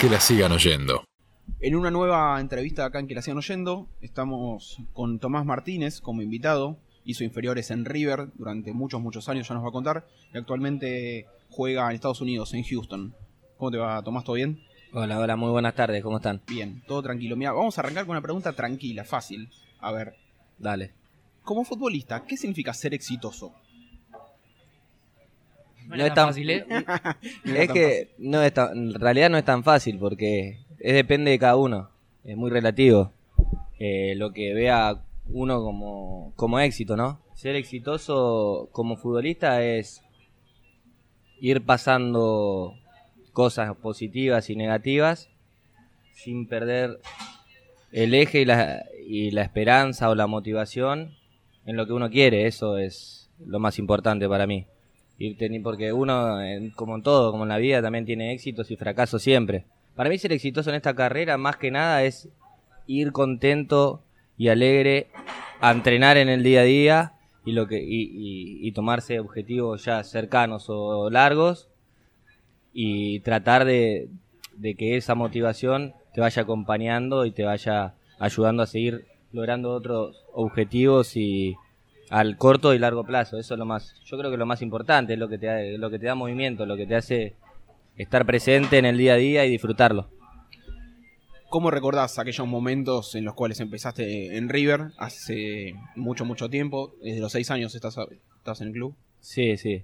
Que la sigan oyendo. En una nueva entrevista acá en Que la sigan oyendo, estamos con Tomás Martínez como invitado. Hizo inferiores en River durante muchos, muchos años, ya nos va a contar. Y actualmente juega en Estados Unidos, en Houston. ¿Cómo te va, Tomás? ¿Todo bien? Hola, hola, muy buenas tardes, ¿cómo están? Bien, todo tranquilo. Mira, vamos a arrancar con una pregunta tranquila, fácil. A ver, Dale. como futbolista, ¿qué significa ser exitoso? No es tan fácil, ¿eh? Es que no es tan- en realidad no es tan fácil porque es depende de cada uno. Es muy relativo. Eh, lo que vea uno como, como éxito, ¿no? Ser exitoso como futbolista es ir pasando cosas positivas y negativas sin perder el eje y la, y la esperanza o la motivación en lo que uno quiere. Eso es lo más importante para mí. Ir teni- porque uno, en- como en todo, como en la vida, también tiene éxitos y fracasos siempre. Para mí ser exitoso en esta carrera, más que nada, es ir contento y alegre a entrenar en el día a día y, lo que, y, y- y tomarse objetivos ya cercanos o largos y tratar de, de que esa motivación te vaya acompañando y te vaya ayudando a seguir logrando otros objetivos y al corto y largo plazo. Eso es lo más, yo creo que lo más importante, es lo que te da, lo que te da movimiento, lo que te hace estar presente en el día a día y disfrutarlo. ¿Cómo recordás aquellos momentos en los cuales empezaste en River hace mucho, mucho tiempo? Desde los seis años estás, estás en el club. Sí, sí.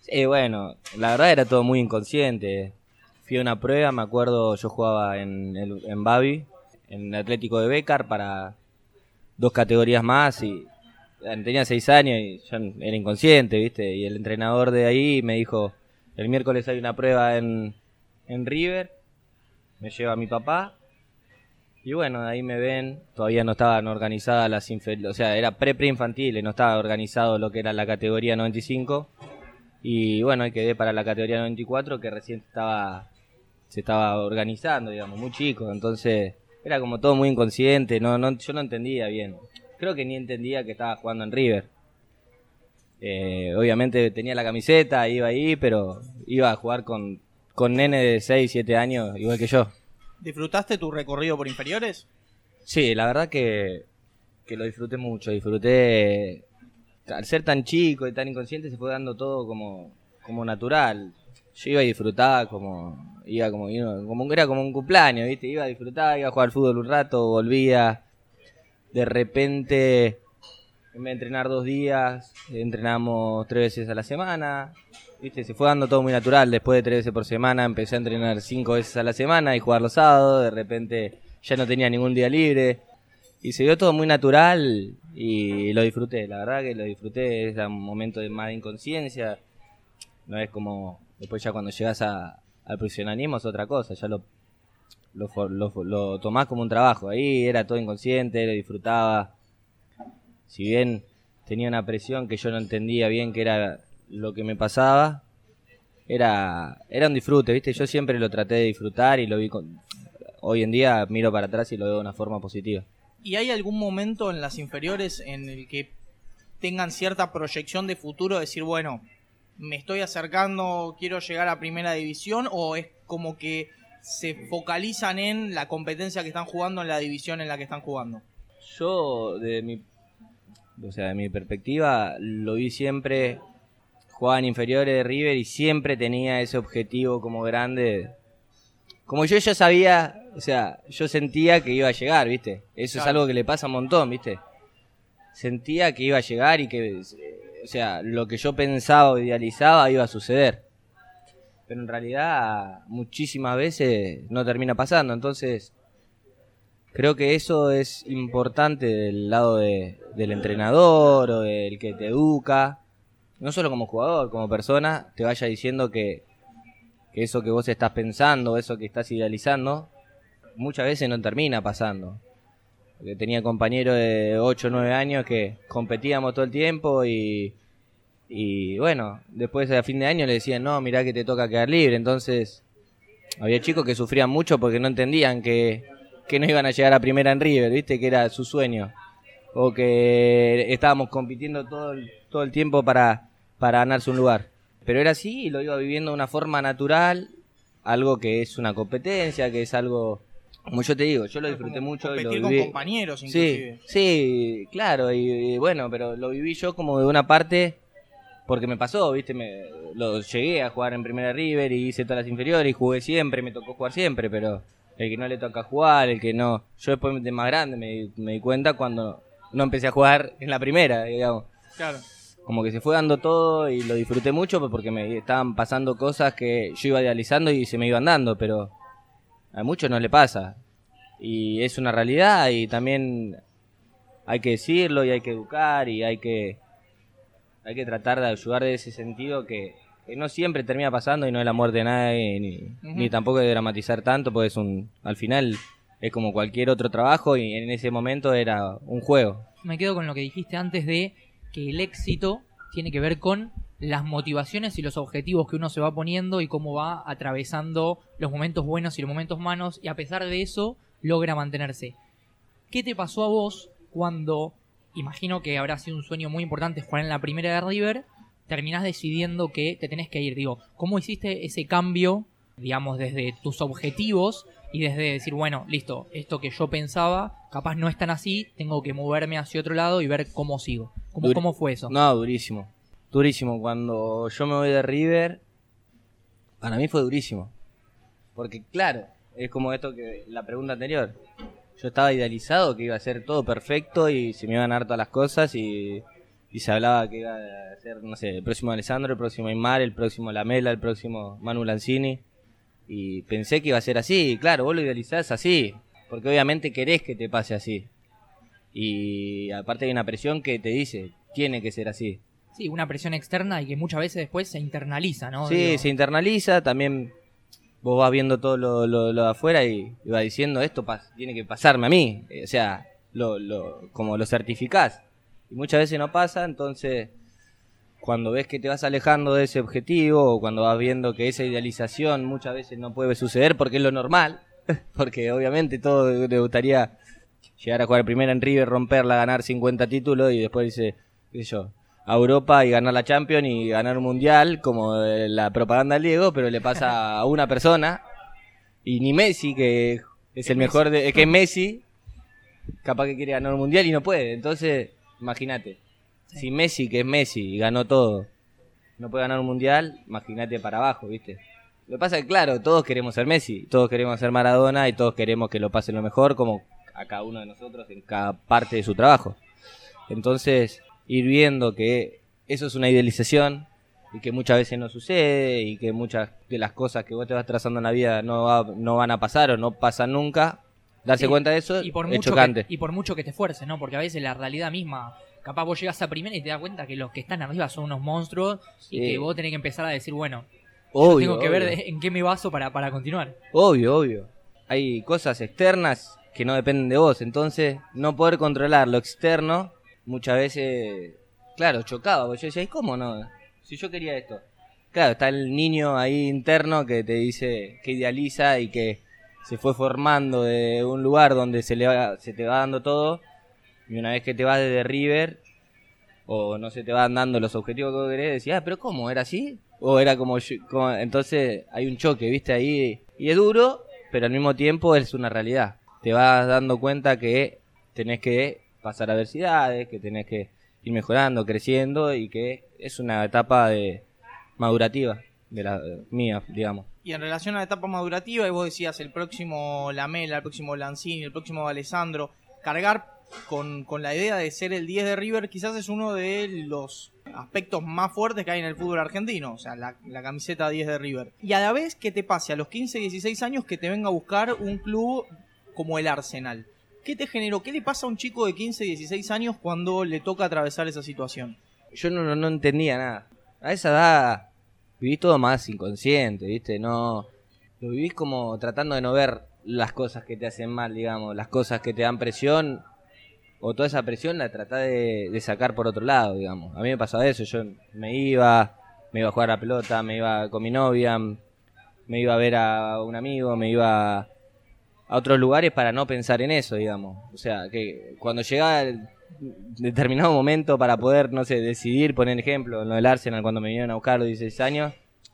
Sí, bueno, la verdad era todo muy inconsciente. Fui a una prueba, me acuerdo, yo jugaba en, en Babi, en Atlético de Becar para dos categorías más y tenía seis años y yo era inconsciente, ¿viste? Y el entrenador de ahí me dijo, el miércoles hay una prueba en, en River, me lleva mi papá y bueno, de ahí me ven, todavía no estaban organizadas las inferiores, o sea, era pre-pre-infantil, no estaba organizado lo que era la categoría 95 y bueno, ahí quedé para la categoría 94 que recién estaba se estaba organizando, digamos, muy chico, entonces era como todo muy inconsciente, no, no, yo no entendía bien. Creo que ni entendía que estaba jugando en River. Eh, obviamente tenía la camiseta, iba ahí, pero iba a jugar con, con nene de 6, 7 años, igual que yo. ¿Disfrutaste tu recorrido por inferiores? Sí, la verdad que, que lo disfruté mucho, disfruté... Al ser tan chico y tan inconsciente se fue dando todo como, como natural. Yo iba y disfrutaba como... Iba como, como era como un cumpleaños, ¿viste? Iba a disfrutar, iba a jugar al fútbol un rato, volvía. De repente, en vez de entrenar dos días, entrenamos tres veces a la semana. ¿Viste? Se fue dando todo muy natural. Después de tres veces por semana empecé a entrenar cinco veces a la semana y jugar los sábados. De repente ya no tenía ningún día libre. Y se vio todo muy natural y lo disfruté. La verdad que lo disfruté. Es un momento de más inconsciencia. No es como después ya cuando llegas a, al profesionalismo es otra cosa. Ya lo, lo, lo, lo tomás como un trabajo. Ahí era todo inconsciente, lo disfrutaba. Si bien tenía una presión que yo no entendía bien que era lo que me pasaba, era, era un disfrute, ¿viste? Yo siempre lo traté de disfrutar y lo vi con... Hoy en día miro para atrás y lo veo de una forma positiva. ¿Y hay algún momento en las inferiores en el que tengan cierta proyección de futuro? Decir, bueno, me estoy acercando, quiero llegar a primera división, o es como que se focalizan en la competencia que están jugando en la división en la que están jugando. Yo, de mi, o sea, de mi perspectiva, lo vi siempre, jugaba en inferiores de River y siempre tenía ese objetivo como grande. Como yo ya sabía, o sea, yo sentía que iba a llegar, ¿viste? Eso es algo que le pasa un montón, ¿viste? Sentía que iba a llegar y que, o sea, lo que yo pensaba o idealizaba iba a suceder. Pero en realidad muchísimas veces no termina pasando, entonces Creo que eso es importante del lado de- del entrenador o del que te educa, no solo como jugador, como persona, te vaya diciendo que, que eso que vos estás pensando, eso que estás idealizando, muchas veces no termina pasando. Porque tenía compañeros de 8 o 9 años que competíamos todo el tiempo y, y bueno, después a fin de año le decían, no, mirá que te toca quedar libre, entonces había chicos que sufrían mucho porque no entendían que, que no iban a llegar a primera en River, ¿viste? Que era su sueño. O que estábamos compitiendo todo el, todo el tiempo para, para ganarse un lugar. Pero era así y lo iba viviendo de una forma natural algo que es una competencia, que es algo, como yo te digo, yo lo disfruté Como mucho y lo competir viví. con compañeros, Sí, inclusive. sí, claro, y, y bueno, pero lo viví yo como de una parte porque me pasó, ¿viste? Me, lo llegué a jugar en Primera River y hice todas las inferiores y jugué siempre, me tocó jugar siempre, pero el que no le toca jugar, el que no. Yo después de más grande me, di- me di cuenta cuando no empecé a jugar en la primera, digamos. Claro. Como que se fue dando todo y lo disfruté mucho porque me estaban pasando cosas que yo iba idealizando y se me iban dando, pero a muchos no le pasa. Y es una realidad y también hay que decirlo y hay que educar y hay que hay que tratar de ayudar de ese sentido que, que no siempre termina pasando y no es la muerte de nadie ni, ni tampoco de dramatizar tanto porque es un al final es como cualquier otro trabajo y en ese momento era un juego. Me quedo con lo que dijiste antes de que el éxito tiene que ver con las motivaciones y los objetivos que uno se va poniendo y cómo va atravesando los momentos buenos y los momentos malos y a pesar de eso logra mantenerse. ¿Qué te pasó a vos cuando, imagino que habrá sido un sueño muy importante jugar en la primera de River, terminás decidiendo que te tenés que ir? Digo, ¿cómo hiciste ese cambio, digamos, desde tus objetivos y desde decir, bueno, listo, esto que yo pensaba, capaz no es tan así, tengo que moverme hacia otro lado y ver cómo sigo? ¿Cómo, Dur- cómo fue eso? No, durísimo. Durísimo. Cuando yo me voy de River, para mí fue durísimo. Porque, claro, es como esto que la pregunta anterior. Yo estaba idealizado que iba a ser todo perfecto y se me iban a dar todas las cosas y, y se hablaba que iba a ser, no sé, el próximo Alessandro, el próximo Aymar, el próximo Lamela, el próximo Manu Lanzini. Y pensé que iba a ser así. Y claro, vos lo idealizás así. Porque obviamente querés que te pase así. Y aparte hay una presión que te dice, tiene que ser así. Sí, una presión externa y que muchas veces después se internaliza, ¿no? Sí, Digo, se internaliza, también vos vas viendo todo lo, lo- de afuera y, vas diciendo esto tiene que pasarme a mí, Eh, o sea, lo, lo- como lo certificás. Y muchas veces no pasa, entonces cuando ves que te vas alejando de ese objetivo o cuando vas viendo que esa idealización muchas veces no puede suceder porque es lo normal, porque obviamente todo le gustaría llegar a jugar primera en River, romperla, ganar 50 títulos y después dice, qué sé yo, a Europa y ganar la Champions y ganar un mundial, como la propaganda del Diego, pero le pasa a una persona y ni Messi, que es el mejor, de, que es Messi, capaz que quiere ganar un mundial y no puede. Entonces, imagínate, si Messi, que es Messi y ganó todo, no puede ganar un mundial, imagínate para abajo, ¿viste? Lo que pasa es que, claro, todos queremos ser Messi, todos queremos ser Maradona y todos queremos que lo pasen lo mejor, como a cada uno de nosotros en cada parte de su trabajo. Entonces, ir viendo que eso es una idealización y que muchas veces no sucede y que muchas de las cosas que vos te vas trazando en la vida no, va- no van a pasar o no pasan nunca, darse Sí, cuenta de eso y por es mucho chocante. que, y por mucho que te esfuerces, ¿no? Porque a veces la realidad misma, capaz vos llegas a primera y te das cuenta que los que están arriba son unos monstruos y que vos tenés que empezar a decir, bueno, yo Obvio, tengo que ver obvio. de- en qué me baso para, para continuar. Obvio, obvio. Hay cosas externas que no dependen de vos, entonces no poder controlar lo externo muchas veces, claro, chocaba, porque yo decía, ¿y cómo no? Si yo quería esto. Claro, está el niño ahí interno que te dice, que idealiza y que se fue formando de un lugar donde se, le va- se te va dando todo, y una vez que te vas desde River, o no se te van dando los objetivos que vos querés, decís, ah, pero ¿cómo? ¿Era así? O era como, yo- como- entonces hay un choque, ¿viste? Ahí, y es duro, pero al mismo tiempo es una realidad. Te vas dando cuenta que tenés que pasar adversidades, que tenés que ir mejorando, creciendo y que es una etapa de madurativa de la mía, digamos. Y en relación a la etapa madurativa, y vos decías el próximo Lamela, el próximo Lanzini, el próximo Alessandro, cargar con, con la idea de ser el 10 de River quizás es uno de los aspectos más fuertes que hay en el fútbol argentino, o sea, la, la camiseta 10 de River. Y a la vez que te pase a los 15, 16 años que te venga a buscar un club como el Arsenal. ¿Qué te generó? ¿Qué le pasa a un chico de 15, 16 años cuando le toca atravesar esa situación? Yo no, entendía nada. A esa edad vivís todo más inconsciente, ¿viste? No. Lo vivís como tratando de no ver las cosas que te hacen mal, digamos, las cosas que te dan presión. O toda esa presión la tratás de, de sacar por otro lado, digamos. A mí me pasaba eso. Yo me iba, me iba a jugar a la pelota, me iba con mi novia, me iba a ver a un amigo, me iba a otros lugares para no pensar en eso, digamos. O sea, que cuando llegaba el determinado momento para poder, no sé, decidir, poner ejemplo, en lo del Arsenal cuando me vinieron a buscar los 16 años,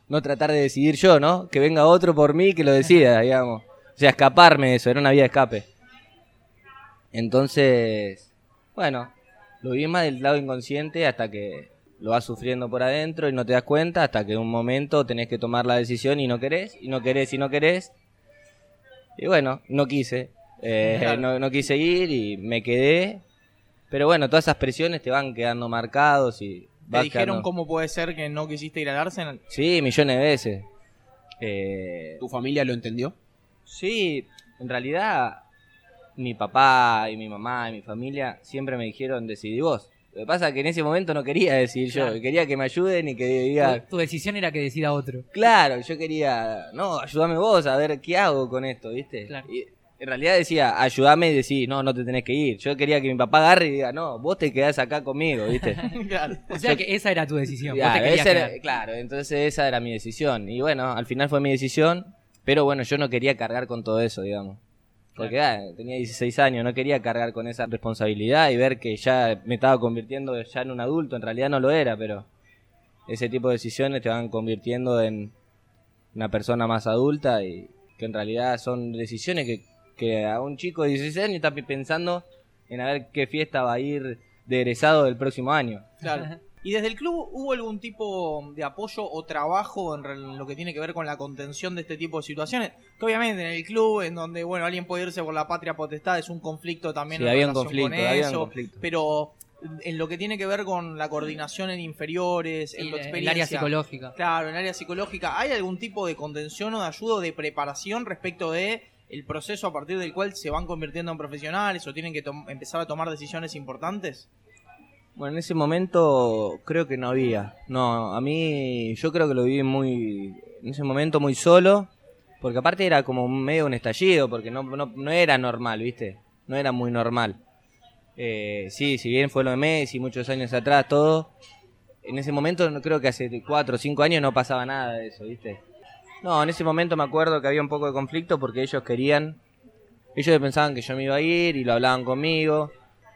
no tratar de decidir yo, ¿no? Que venga otro por mí que lo decida, digamos. O sea, escaparme de eso, era una vía de escape. Entonces, bueno, lo vi más del lado inconsciente hasta que lo vas sufriendo por adentro y no te das cuenta, hasta que en un momento tenés que tomar la decisión y no querés, y no querés y no querés. Y bueno, no quise. Eh, Claro. no, no quise ir y me quedé. Pero bueno, todas esas presiones te van quedando marcados y... ¿Te dijeron quedando- cómo puede ser que no quisiste ir al Arsenal? Sí, millones de veces. Eh, ¿Tu familia lo entendió? sí, en realidad mi papá y mi mamá y mi familia siempre me dijeron decidí vos. Lo que pasa es que en ese momento no quería decidir yo, quería que me ayuden y que diga, Tu, tu decisión era que decida otro. claro, yo quería, no, ayúdame vos a ver qué hago con esto, ¿viste? Claro. Y en realidad decía, ayúdame y decís, no, no te tenés que ir. Yo quería que mi papá agarre y diga, no, vos te quedás acá conmigo, ¿viste? claro. O sea que esa era tu decisión. vos te era- claro, entonces esa era mi decisión. Y bueno, al final fue mi decisión, pero bueno, yo no quería cargar con todo eso, digamos. Porque ah, tenía 16 años, no quería cargar con esa responsabilidad y ver que ya me estaba convirtiendo ya en un adulto. En realidad no lo era, pero ese tipo de decisiones te van convirtiendo en una persona más adulta y que en realidad son decisiones que, que a un chico de 16 años está pensando en a ver qué fiesta va a ir de egresado del próximo año. Claro. ¿Y desde el club hubo algún tipo de apoyo o trabajo en lo que tiene que ver con la contención de este tipo de situaciones? Que obviamente en el club, en donde bueno alguien puede irse por la patria potestad, es un conflicto también Sí, en había un relación conflicto, con había un eso, conflicto. pero en lo que tiene que ver con la coordinación en inferiores, en tu el experiencia. área psicológica. Claro, en el área psicológica, ¿hay algún tipo de contención o de ayuda o de preparación respecto de el proceso a partir del cual se van convirtiendo en profesionales o tienen que empezar a tomar decisiones importantes? Bueno, en ese momento creo que no había. No, a mí yo creo que lo viví muy, en ese momento muy solo, porque aparte era como medio un estallido, porque no, no, no era normal, ¿viste? No era muy normal. Eh, sí, si bien fue lo de Messi, muchos años atrás, todo, en ese momento creo que hace cuatro o cinco años no pasaba nada de eso, ¿viste? No, en ese momento me acuerdo que había un poco de conflicto porque ellos querían, ellos pensaban que yo me iba a ir y lo hablaban conmigo.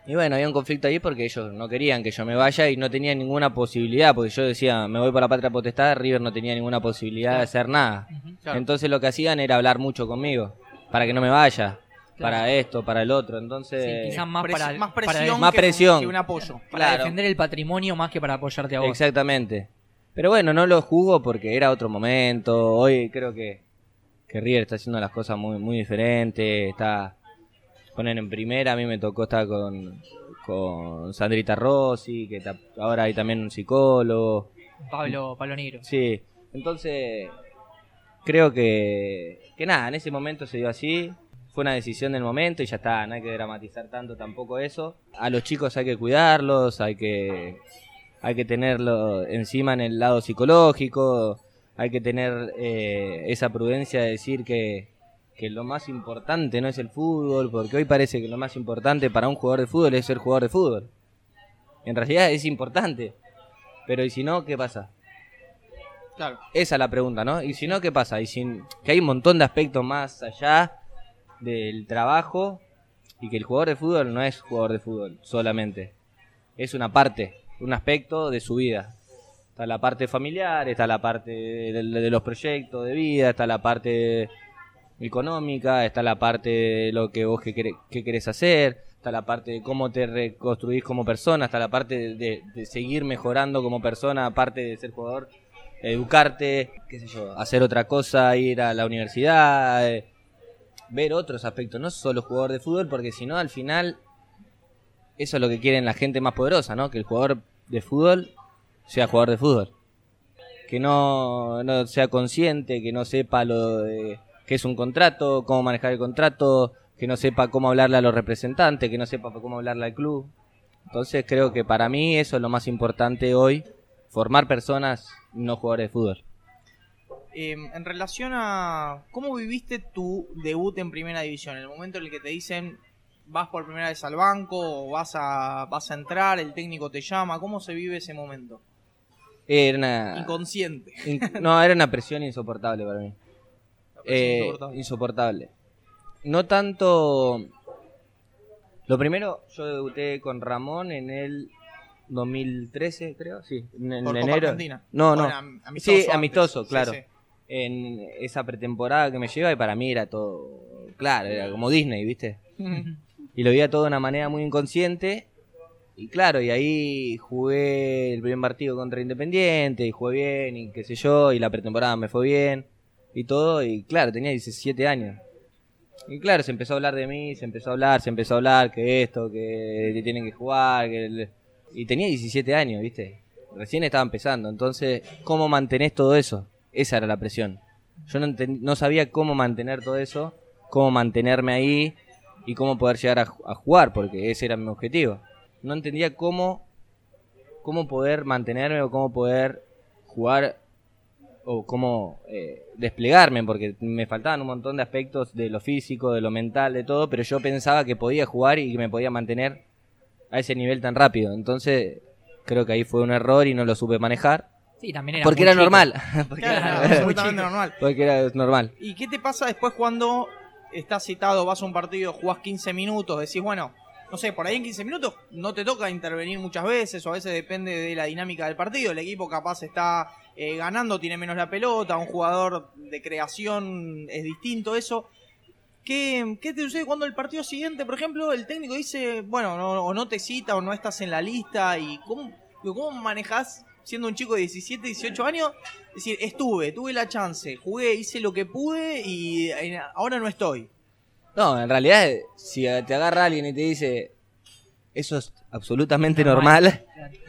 Y bueno, había un conflicto ahí porque ellos no querían que yo me vaya y no tenían ninguna posibilidad, porque yo decía, me voy por la patria potestad, River no tenía ninguna posibilidad de hacer nada. Claro. Entonces lo que hacían era hablar mucho conmigo, para que no me vaya, para esto, para el otro. Entonces, Sí, quizás más Pres- para, más para- presión, Más que, presión. que un apoyo. para defender el patrimonio más que para apoyarte a vos. exactamente. Pero bueno, no lo juzgo porque era otro momento. Hoy creo que, que River está haciendo las cosas muy, muy diferentes. Está poner en primera, a mí me tocó estar con, con Sandrita Rossi, que ahora hay también un psicólogo. Pablo, Pablo Negro. Sí, entonces creo que, que nada, en ese momento se dio así. Fue una decisión del momento y ya está, no hay que dramatizar tanto tampoco eso. A los chicos hay que cuidarlos, hay que, hay que tenerlo encima en el lado psicológico, hay que tener eh, esa prudencia de decir que, que lo más importante no es el fútbol, porque hoy parece que lo más importante para un jugador de fútbol es ser jugador de fútbol. En realidad es importante, pero ¿y si no, qué pasa? Claro. Esa es la pregunta, ¿no? Y si no, ¿qué pasa? Y si, que hay un montón de aspectos más allá del trabajo y que el jugador de fútbol no es jugador de fútbol solamente. Es una parte, un aspecto de su vida. Está la parte familiar, está la parte de, de los proyectos de vida, está la parte económica, está la parte de lo que vos que querés, que querés hacer, está la parte de cómo te reconstruís como persona, está la parte de seguir mejorando como persona, aparte de ser jugador, educarte, qué sé yo, hacer otra cosa, ir a la universidad, eh, ver otros aspectos, no solo jugador de fútbol, porque si no, al final, eso es lo que quieren la gente más poderosa, ¿no? Que el jugador de fútbol sea jugador de fútbol. Que no, no sea consciente, que no sepa lo de qué es un contrato, cómo manejar el contrato, que no sepa cómo hablarle a los representantes, que no sepa cómo hablarle al club. Entonces creo que para mí eso es lo más importante hoy, formar personas, no jugadores de fútbol. Eh, en relación a cómo viviste tu debut en primera división, el momento en el que te dicen vas por primera vez al banco o vas a, vas a entrar, el técnico te llama, ¿cómo se vive ese momento? Era una, Inconsciente. in- no, era una presión insoportable para mí. Eh, insoportable. insoportable. No tanto. Lo primero, yo debuté con Ramón en el 2013, creo, sí, en, en Por Copa enero. Argentina. No, no. Bueno, amistoso Sí, antes. amistoso, Sí, claro. sí. En esa pretemporada que me lleva y para mí era todo, claro, era como Disney, ¿viste? Y lo veía todo de una manera muy inconsciente. Y claro, y ahí jugué el primer partido contra Independiente y jugué bien y qué sé yo, y la pretemporada me fue bien y todo, y claro, tenía 17 años. Y claro, se empezó a hablar de mí, se empezó a hablar, se empezó a hablar que esto, que tienen que jugar, que y tenía 17 años, ¿viste? Recién estaba empezando, entonces, ¿cómo mantenés todo eso? Esa era la presión. Yo no, no sabía cómo mantener todo eso, cómo mantenerme ahí y cómo poder llegar a, a jugar, porque ese era mi objetivo. No entendía cómo, cómo poder mantenerme o cómo poder jugar o cómo eh, desplegarme, porque me faltaban un montón de aspectos de lo físico, de lo mental, de todo, pero yo pensaba que podía jugar y que me podía mantener a ese nivel tan rápido. Entonces, creo que ahí fue un error y no lo supe manejar, Sí, también era porque muy era chico. normal. porque, Claro, era, absolutamente normal. porque era normal. ¿Y qué te pasa después cuando estás citado, vas a un partido, jugás 15 minutos, decís, bueno, no sé, por ahí en 15 minutos no te toca intervenir muchas veces o a veces depende de la dinámica del partido. El equipo capaz está eh, ganando, tiene menos la pelota, un jugador de creación es distinto eso. ¿Qué, ¿Qué te sucede cuando el partido siguiente, por ejemplo, el técnico dice, bueno, no, o no te cita o no estás en la lista? ¿Y cómo, cómo manejás siendo un chico de 17, 18 años? Es decir, estuve, tuve la chance, jugué, hice lo que pude y eh, ahora no estoy. No, en realidad, si te agarra alguien y te dice, eso es absolutamente Normal. normal,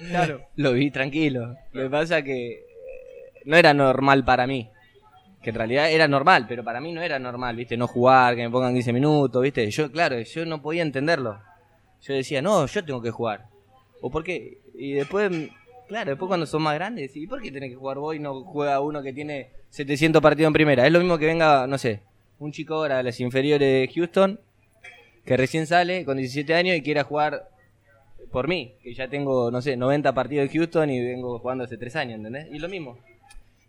Claro. lo vi tranquilo. Lo que pasa que eh, no era normal para mí. Que en realidad era normal, pero para mí no era normal, ¿viste? No jugar, que me pongan 15 minutos, ¿viste? Yo, claro, yo no podía entenderlo. Yo decía, no, yo tengo que jugar. ¿O por qué? Y después, claro, después cuando son más grandes, ¿y por qué tenés que jugar vos y no juega uno que tiene 700 partidos en primera? Es lo mismo que venga, no sé, un chico ahora de las inferiores de Houston, que recién sale con 17 años y quiera jugar por mí, que ya tengo, no sé, 90 partidos en Houston y vengo jugando hace 3 años, ¿entendés? Y lo mismo.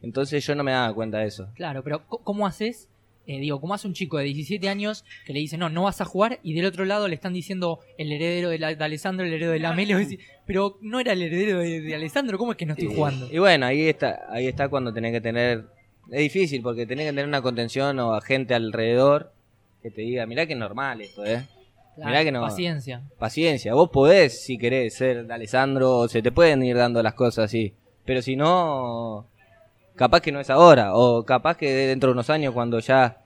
Entonces yo no me daba cuenta de eso. Claro, pero ¿cómo haces? eh, digo, ¿cómo hace un chico de 17 años que le dice, no, no vas a jugar? Y del otro lado le están diciendo el heredero de, la- de Alessandro, el heredero de la Melo. y pero no era el heredero de, de Alessandro, ¿cómo es que no estoy Y- jugando? Y bueno, ahí está, ahí está cuando tenés que tener. Es difícil porque tenés que tener una contención o a gente alrededor que te diga, mirá que es normal esto, ¿eh? Claro, mirá que no. Paciencia. Paciencia, vos podés, si querés, ser de Alessandro, o se te pueden ir dando las cosas así. Pero si no, capaz que no es ahora, o capaz que dentro de unos años cuando ya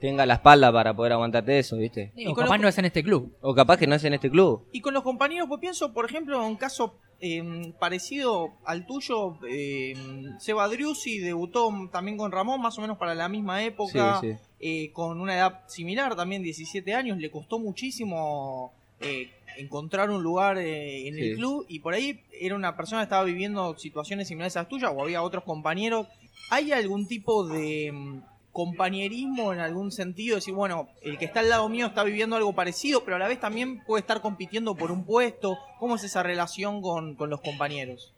tenga la espalda para poder aguantarte eso, ¿viste? Y con capaz lo- no es en este club. O capaz que no es en este club. Y con los compañeros, pues pienso, por ejemplo, en un caso eh, parecido al tuyo, eh, Seba Driussi debutó también con Ramón, más o menos para la misma época, Sí, sí. eh, con una edad similar, también 17 años, le costó muchísimo eh, encontrar un lugar eh, en el club y por ahí era una persona que estaba viviendo situaciones similares a las tuyas o había otros compañeros. ¿Hay algún tipo de mm, compañerismo en algún sentido? Decir, bueno, el que está al lado mío está viviendo algo parecido, pero a la vez también puede estar compitiendo por un puesto. ¿Cómo es esa relación con, con los compañeros?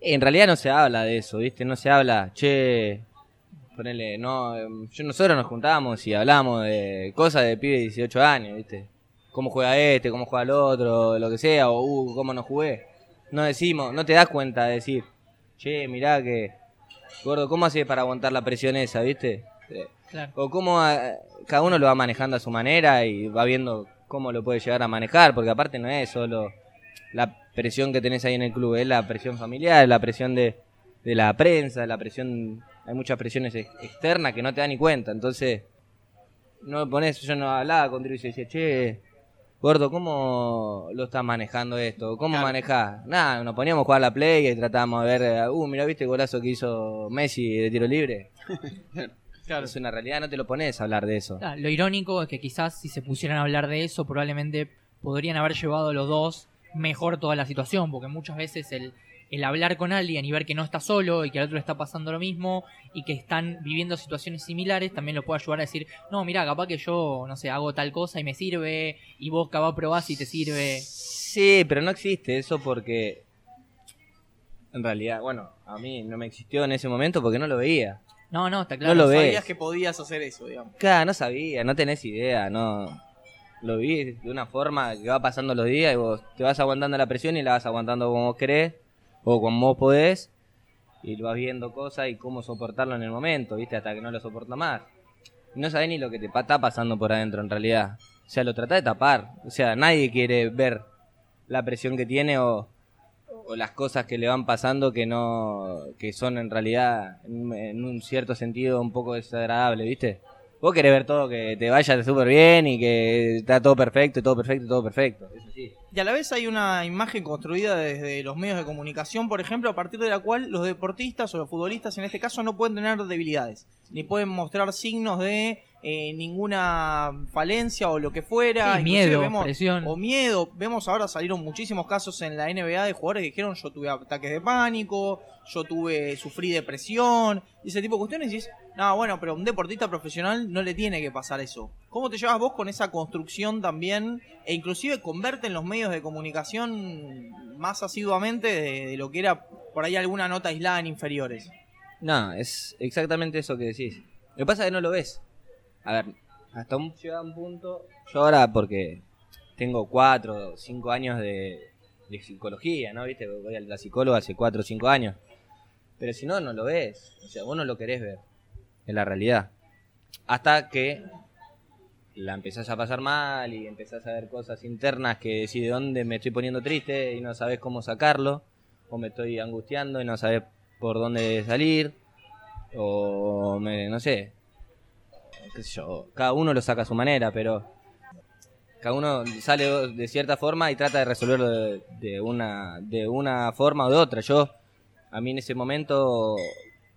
En realidad no se habla de eso, ¿viste? No se habla, che, ponele, no, yo, nosotros nos juntamos y hablamos de cosas de pibe de 18 años, ¿viste? Cómo juega este, cómo juega el otro, lo que sea, o uh, cómo no jugué. No decimos, no te das cuenta de decir, che, mirá que, gordo, ¿cómo haces para aguantar la presión esa, viste? Claro. O cómo eh, cada uno lo va manejando a su manera y va viendo cómo lo puede llegar a manejar, porque aparte no es solo la presión que tenés ahí en el club, es la presión familiar, la presión de, de la prensa, la presión, hay muchas presiones ex- externas que no te dan ni cuenta, entonces no pones, yo no hablaba con Drew y decía, che, gordo, ¿cómo lo estás manejando esto? ¿Cómo Claro. manejás? Nada, nos poníamos a jugar la play y tratábamos de ver, uh, mira, ¿viste el golazo que hizo Messi de tiro libre? Claro. Es una realidad, no te lo pones a hablar de eso. Claro, lo irónico es que quizás si se pusieran a hablar de eso, probablemente podrían haber llevado los dos mejor toda la situación, porque muchas veces el, el hablar con alguien y ver que no está solo y que al otro le está pasando lo mismo y que están viviendo situaciones similares también lo puede ayudar a decir, no, mira, capaz que yo, no sé, hago tal cosa y me sirve y vos capaz probás y te sirve. Sí, pero no existe eso porque en realidad, bueno, a mí no me existió en ese momento porque no lo veía. No, no, está claro. No lo ves. Sabías que podías hacer eso, digamos. Claro, no sabía, no tenés idea, no. lo vivís de una forma que va pasando los días y vos te vas aguantando la presión y la vas aguantando como vos querés o como vos podés y vas viendo cosas y cómo soportarlo en el momento, ¿viste? Hasta que no lo soporta más. No sabés ni lo que te está pasando por adentro en realidad. O sea, lo tratás de tapar. O sea, nadie quiere ver la presión que tiene o, o las cosas que le van pasando que no que son en realidad en, un cierto sentido un poco desagradable, ¿viste? Vos querés ver todo que te vaya súper bien y que está todo perfecto, todo perfecto, todo perfecto. Eso sí. Y a la vez hay una imagen construida desde los medios de comunicación, por ejemplo, a partir de la cual los deportistas o los futbolistas en este caso no pueden tener debilidades, ni pueden mostrar signos de eh, ninguna falencia o lo que fuera. Sí, miedo, vemos- presión. O miedo. Vemos ahora salieron muchísimos casos en la NBA de jugadores que dijeron yo tuve ataques de pánico, yo tuve, sufrí depresión, y ese tipo de cuestiones y dices, no, bueno, pero a un deportista profesional no le tiene que pasar eso. ¿Cómo te llevas vos con esa construcción también? E inclusive converte en los medios de comunicación más asiduamente de, de lo que era por ahí alguna nota aislada en inferiores. No, es exactamente eso que decís. Lo que pasa es que no lo ves. A ver, hasta un, llega un punto. Yo ahora, porque tengo cuatro o cinco años de, de psicología, ¿no? ¿Viste? Voy a la psicóloga hace cuatro o cinco años. Pero si no, no lo ves. O sea, vos no lo querés ver. En la realidad. Hasta que la empezás a pasar mal y empezás a ver cosas internas que decís de dónde me estoy poniendo triste y no sabes cómo sacarlo. O me estoy angustiando y no sabes por dónde salir. O me, no sé. Cada uno lo saca a su manera, pero cada uno sale de cierta forma y trata de resolverlo de, una de una forma o de otra. Yo a mí en ese momento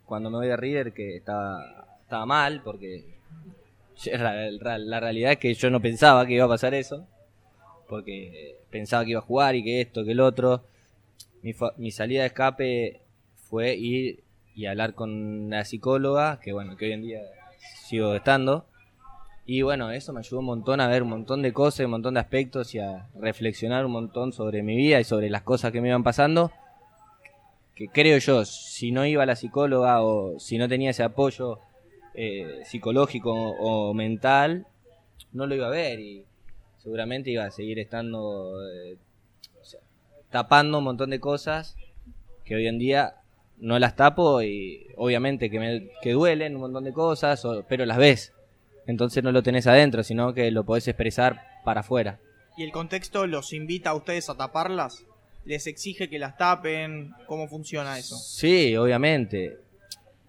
cuando me voy de River que estaba estaba mal porque la, realidad es que yo no pensaba que iba a pasar eso porque pensaba que iba a jugar y que esto que el otro mi salida de escape fue ir y hablar con la psicóloga que bueno que hoy en día sigo estando y bueno, eso me ayudó un montón a ver un montón de cosas, un montón de aspectos y a reflexionar un montón sobre mi vida y sobre las cosas que me iban pasando. Que creo yo, si no iba a la psicóloga o si no tenía ese apoyo eh, psicológico o mental, no lo iba a ver y seguramente iba a seguir estando eh, tapando un montón de cosas que hoy en día no las tapo y obviamente que me que duelen un montón de cosas, o- pero las ves. Entonces no lo tenés adentro, sino que lo podés expresar para afuera. ¿Y el contexto los invita a ustedes a taparlas? ¿Les exige que las tapen? ¿Cómo funciona eso? Sí, obviamente.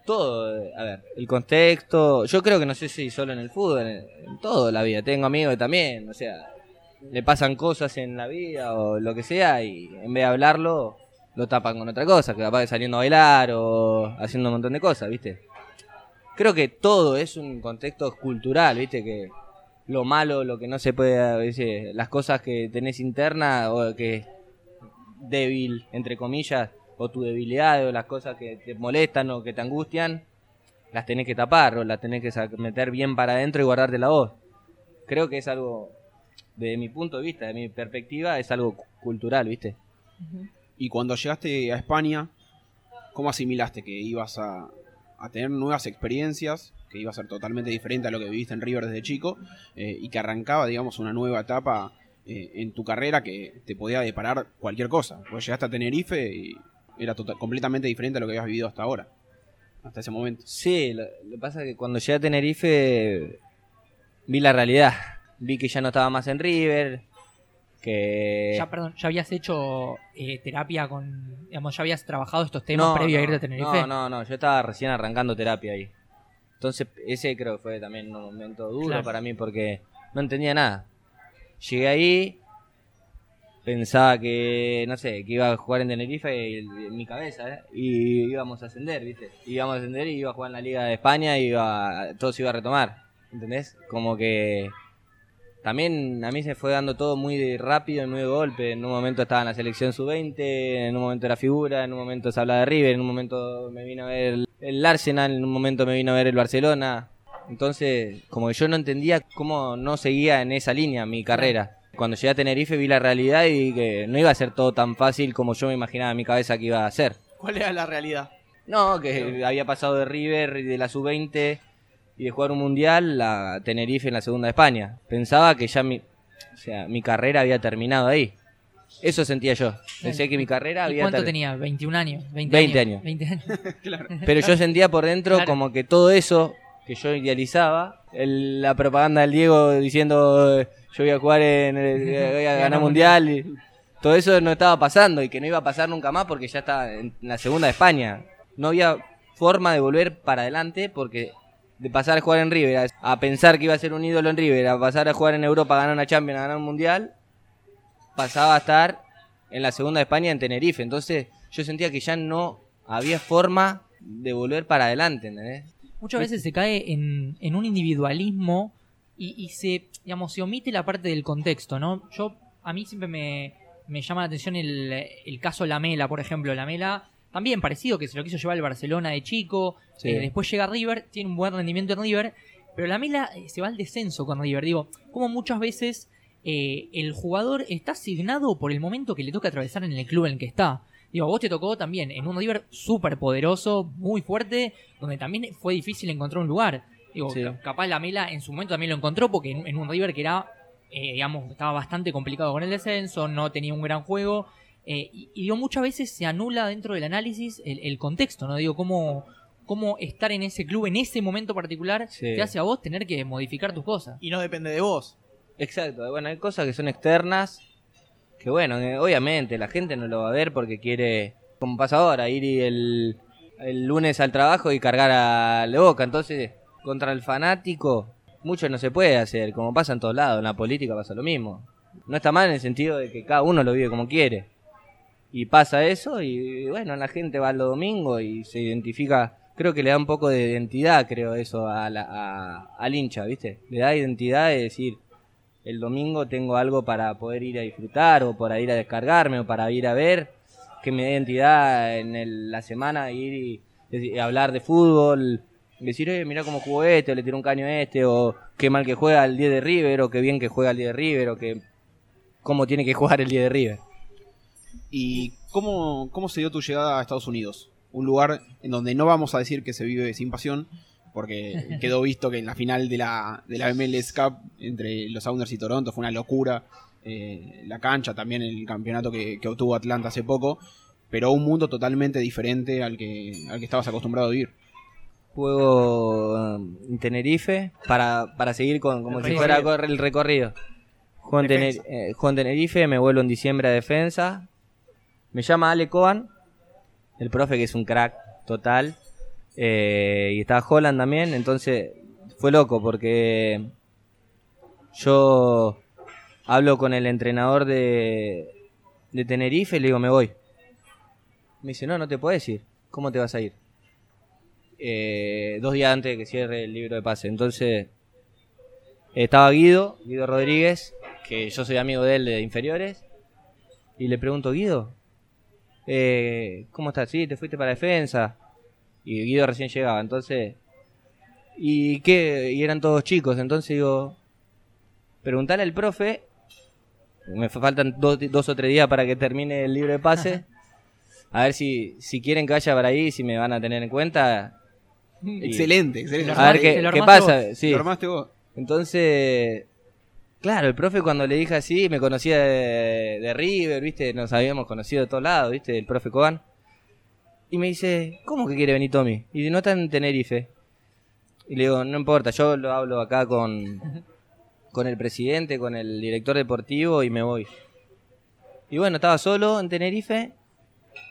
Todo, a ver, el contexto. Yo creo que no sé si solo en el fútbol, en, en toda la vida. Tengo amigos que también, o sea, le pasan cosas en la vida o lo que sea y en vez de hablarlo, lo tapan con otra cosa, que capaz de saliendo a bailar o haciendo un montón de cosas, ¿viste? Creo que todo es un contexto cultural, ¿viste? Que lo malo, lo que no se puede, veces, las cosas que tenés interna o que es débil, entre comillas, o tu debilidad o las cosas que te molestan o que te angustian, las tenés que tapar o las tenés que meter bien para adentro y guardarte la voz. Creo que es algo, desde mi punto de vista, de mi perspectiva, es algo cu- cultural, ¿viste? Y cuando llegaste a España, ¿cómo asimilaste que ibas a, tener nuevas experiencias, que iba a ser totalmente diferente a lo que viviste en River desde chico, eh, y que arrancaba, digamos, una nueva etapa eh, en tu carrera que te podía deparar cualquier cosa? Porque llegaste a Tenerife y era tota- completamente diferente a lo que habías vivido hasta ahora, hasta ese momento. Sí, lo que pasa es que cuando llegué a Tenerife vi la realidad. Vi que ya no estaba más en River, que... Ya, perdón, ¿ya habías hecho eh, terapia con. Digamos, ya habías trabajado estos temas previo a irte a Tenerife? No, no, no, yo estaba recién arrancando terapia ahí. Entonces, ese creo que fue también un momento duro Claro. para mí porque no entendía nada. Llegué ahí, pensaba que, no sé, que iba a jugar en Tenerife y- en mi cabeza, ¿eh? Y íbamos a ascender, ¿viste? Íbamos a ascender y iba a jugar en la Liga de España y iba, todo se iba a retomar, ¿entendés? Como que también a mí se fue dando todo muy rápido y muy de golpe. En un momento estaba en la selección sub-20, en un momento era figura, en un momento se hablaba de River, en un momento me vino a ver el, Arsenal, en un momento me vino a ver el Barcelona. Entonces, como que yo no entendía cómo no seguía en esa línea mi carrera. Cuando llegué a Tenerife vi la realidad y que no iba a ser todo tan fácil como yo me imaginaba en mi cabeza que iba a ser. ¿Cuál era la realidad? No, que había pasado de River y de la sub-20 y de jugar un mundial a Tenerife en la segunda de España. Pensaba que ya mi, o sea, mi carrera había terminado ahí. Eso sentía yo. Pensé que mi carrera ¿Y había cuánto ter- tenía? ¿21 años? ¿20, 20 años. 20 años. Pero yo sentía por dentro Claro. como que todo eso que yo idealizaba, el- la propaganda del Diego diciendo eh, yo voy a jugar en el- voy a Ganar ganar mundial, y todo eso no estaba pasando y que no iba a pasar nunca más porque ya estaba en la segunda de España. No había forma de volver para adelante porque de pasar a jugar en River a, pensar que iba a ser un ídolo en River, a pasar a jugar en Europa, a ganar una Champions, a ganar un mundial, pasaba a estar en la segunda de España en Tenerife. Entonces yo sentía que ya no había forma de volver para adelante, ¿entendés? Muchas veces se cae en, en un individualismo y, y se, digamos, se omite la parte del contexto, ¿no? Yo, a mí siempre me, me llama la atención el, el caso Lamela, por ejemplo. Lamela, también parecido, que se lo quiso llevar al Barcelona de chico, Sí. eh, después llega River, tiene un buen rendimiento en River, pero Lamela eh, se va al descenso con River. Digo, como muchas veces eh, el jugador está asignado por el momento que le toca atravesar en el club en el que está. Digo, vos te tocó también en un River súper poderoso, muy fuerte, donde también fue difícil encontrar un lugar. Digo, Sí. capaz la Mela en su momento también lo encontró porque en, en un River que era, eh, digamos, estaba bastante complicado con el descenso, no tenía un gran juego. Eh, y, y digo, muchas veces se anula dentro del análisis el, el contexto, ¿no? Digo, cómo, cómo estar en ese club en ese momento particular Sí. te hace a vos tener que modificar tus cosas. Y no depende de vos. Exacto, bueno, hay cosas que son externas, que bueno, eh, obviamente la gente no lo va a ver porque quiere, como pasa ahora, ir y el, el lunes al trabajo y cargar a la boca. Entonces, contra el fanático, mucho no se puede hacer, como pasa en todos lados, en la política pasa lo mismo. No está mal en el sentido de que cada uno lo vive como quiere. Y pasa eso y bueno, la gente va los domingos y se identifica, creo que le da un poco de identidad, creo eso, a la- al hincha, ¿viste? Le da identidad de decir, el domingo tengo algo para poder ir a disfrutar o para ir a descargarme o para ir a ver, que me dé identidad en el- la semana, ir y, hablar de fútbol, decir, eh, mira cómo jugó este, o le tiró un caño a este, o qué mal que juega el 10 de River, o qué bien que juega el 10 de River, o que cómo tiene que jugar el 10 de River. ¿Y cómo, cómo se dio tu llegada a Estados Unidos? Un lugar en donde no vamos a decir que se vive sin pasión, porque quedó visto que en la final de la, de la MLS Cup entre los Sounders y Toronto fue una locura. eh, la cancha, también el campeonato que, que obtuvo Atlanta hace poco, pero un mundo totalmente diferente al que, al que estabas acostumbrado a vivir. Juego um, en Tenerife para, para seguir con como El si recorrido. fuera el recorrido. Juego en, Defensa. Tener- eh, juego en Tenerife, me vuelvo en diciembre a defensa. Me llama Ale Coan, el profe que es un crack total. eh, y estaba Holland también, entonces fue loco porque yo hablo con el entrenador de, Tenerife y le digo, me voy. Me dice, no, no te puedes ir. ¿Cómo te vas a ir? Eh, dos días antes de que cierre el libro de pase. Entonces, estaba Guido, Guido Rodríguez, que yo soy amigo de él de inferiores. Y le pregunto, Guido, eh, ¿cómo estás? Sí, te fuiste para defensa. Y Guido recién llegaba, entonces... ¿Y qué? Y eran todos chicos, entonces digo... Preguntale al profe. Me faltan dos, dos o tres días para que termine el libro de pase. A ver si, si quieren que vaya para ahí, si me van a tener en cuenta. Y- Excelente, excelente. A ver qué, qué pasa. Sí. Lo armaste vos. Entonces, claro, el profe cuando le dije así, me conocía de, de River, ¿viste? Nos habíamos conocido de todos lados, ¿viste? El profe Coban. Y me dice, ¿cómo que quiere venir Tommy? Y no está en Tenerife. Y le digo, no importa, yo lo hablo acá con, con el presidente, con el director deportivo y me voy. Y bueno, estaba solo en Tenerife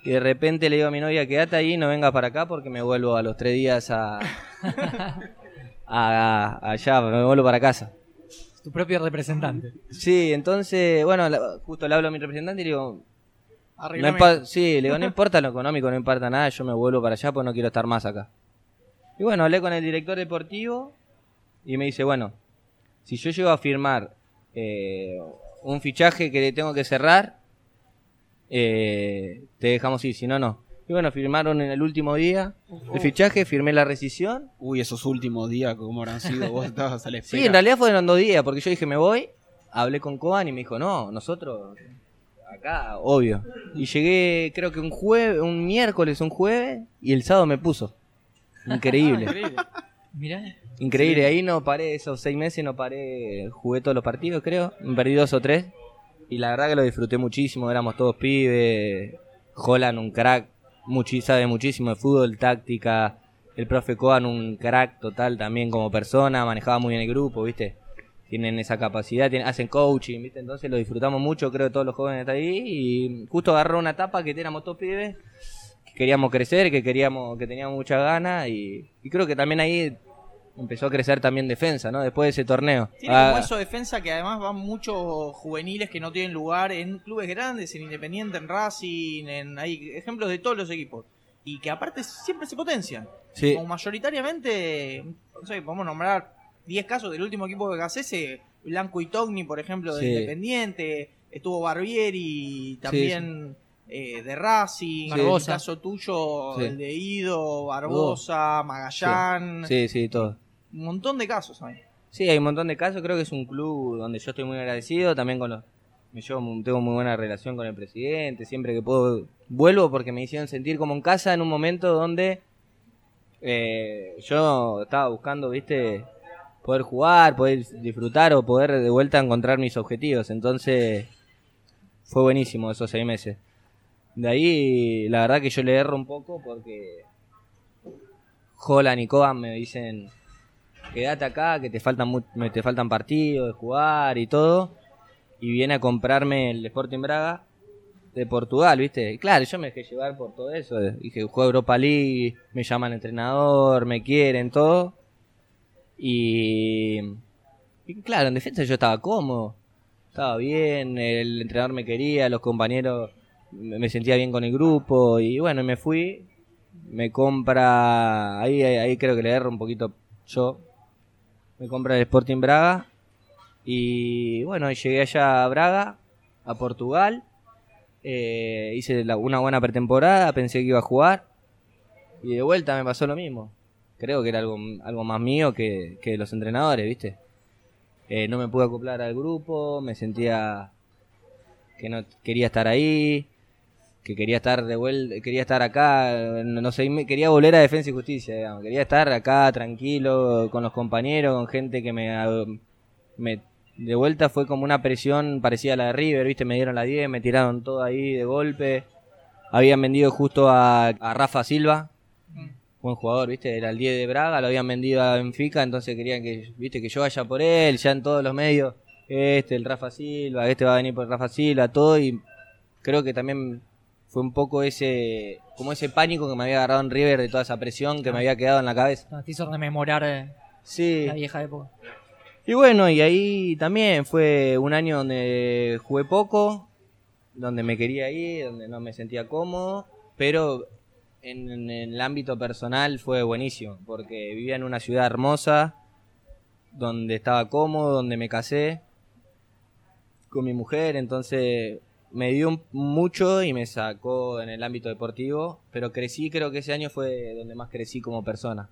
y de repente le digo a mi novia, quédate ahí, no vengas para acá porque me vuelvo a los tres días a, a- allá, me vuelvo para casa. Tu propio representante. Sí, entonces, bueno, la- justo le hablo a mi representante y le digo, no Arreglame. impa- sí, le digo, no importa lo económico, no importa nada, yo me vuelvo para allá porque no quiero estar más acá. Y bueno, hablé con el director deportivo y me dice, bueno, si yo llego a firmar eh, un fichaje que le tengo que cerrar, eh, te dejamos ir, si no, no. Y bueno, firmaron en el último día el fichaje, firmé la rescisión. Uy, esos últimos días, ¿cómo habrán sido? Vos estabas a la espera. Sí, en realidad fueron dos días, porque yo dije, me voy, hablé con Coan y me dijo, no, nosotros acá, obvio. Y llegué, creo que un jueves, un miércoles, un jueves, y el sábado me puso. Increíble. Mirá. Increíble, ahí no paré, esos seis meses no paré, jugué todos los partidos creo, me perdí dos o tres y la verdad que lo disfruté muchísimo, éramos todos pibes, Holland un crack, sabe muchísimo de fútbol, táctica, el profe Coan un crack total también como persona, manejaba muy bien el grupo, ¿viste? Tienen esa capacidad, hacen coaching, ¿viste? Entonces lo disfrutamos mucho, creo que todos los jóvenes están ahí y justo agarró una etapa que éramos todos pibes, que queríamos crecer, que queríamos, que teníamos mucha ganas y creo que también ahí empezó a crecer también defensa, ¿no? Después de ese torneo. Tiene Ah, como eso defensa que además van muchos juveniles que no tienen lugar en clubes grandes, en Independiente, en Racing, en hay ejemplos de todos los equipos. Y que aparte siempre se potencian. sí, Como mayoritariamente, no sé, podemos nombrar 10 casos del último equipo de Gacese, Blanco y Togni, por ejemplo, de Sí. Independiente, estuvo Barbieri también eh, de Racing, el Barbosa. caso tuyo, Sí. el de Ido, Barbosa, Magallán, sí, sí, todo. Un montón de casos. hay. Sí, hay un montón de casos. Creo que es un club donde yo estoy muy agradecido. También con los. Mu- tengo muy buena relación con el presidente. Siempre que puedo, vuelvo porque me hicieron sentir como en casa en un momento donde eh, yo estaba buscando, viste, poder jugar, poder disfrutar o poder de vuelta encontrar mis objetivos. Entonces, fue buenísimo esos seis meses. De ahí, la verdad que yo le erro un poco porque Holland y Coan me dicen quédate acá, que te faltan te faltan partidos de jugar y todo. Y viene a comprarme el Sporting Braga de Portugal, ¿viste? Claro, yo me dejé llevar por todo eso. Dije, juego Europa League, me llaman entrenador, me quieren, todo. Y, y claro, en defensa yo estaba cómodo, estaba bien, el entrenador me quería, los compañeros me sentía bien con el grupo. Y bueno, me fui, me compra, ahí, ahí, ahí creo que le erro un poquito yo, me compra el Sporting Braga y bueno, llegué allá a Braga, a Portugal, eh, hice la- una buena pretemporada, pensé que iba a jugar y de vuelta me pasó lo mismo. Creo que era algo, algo más mío que, que los entrenadores, ¿viste? Eh, no me pude acoplar al grupo, me sentía que no quería estar ahí, que quería estar de vuelta, quería estar acá, no, sé, quería volver a Defensa y Justicia, digamos. quería estar acá tranquilo con los compañeros, con gente que me, me de vuelta fue como una presión parecida a la de River, ¿viste? Me dieron la 10, me tiraron todo ahí de golpe. Habían vendido justo a, a Rafa Silva, buen jugador, ¿viste? Era el 10 de Braga, lo habían vendido a Benfica, entonces querían que, ¿viste? que yo vaya por él, ya en todos los medios. Este, el Rafa Silva, este va a venir por Rafa Silva, todo y creo que también fue un poco ese como ese pánico que me había agarrado en River de toda esa presión que me había quedado en la cabeza. Te hizo rememorar eh, Sí. la vieja época. Y bueno, y ahí también fue un año donde jugué poco, donde me quería ir, donde no me sentía cómodo, pero en, en el ámbito personal fue buenísimo, porque vivía en una ciudad hermosa, donde estaba cómodo, donde me casé con mi mujer, entonces me dio mucho y me sacó en el ámbito deportivo, pero crecí, creo que ese año fue donde más crecí como persona.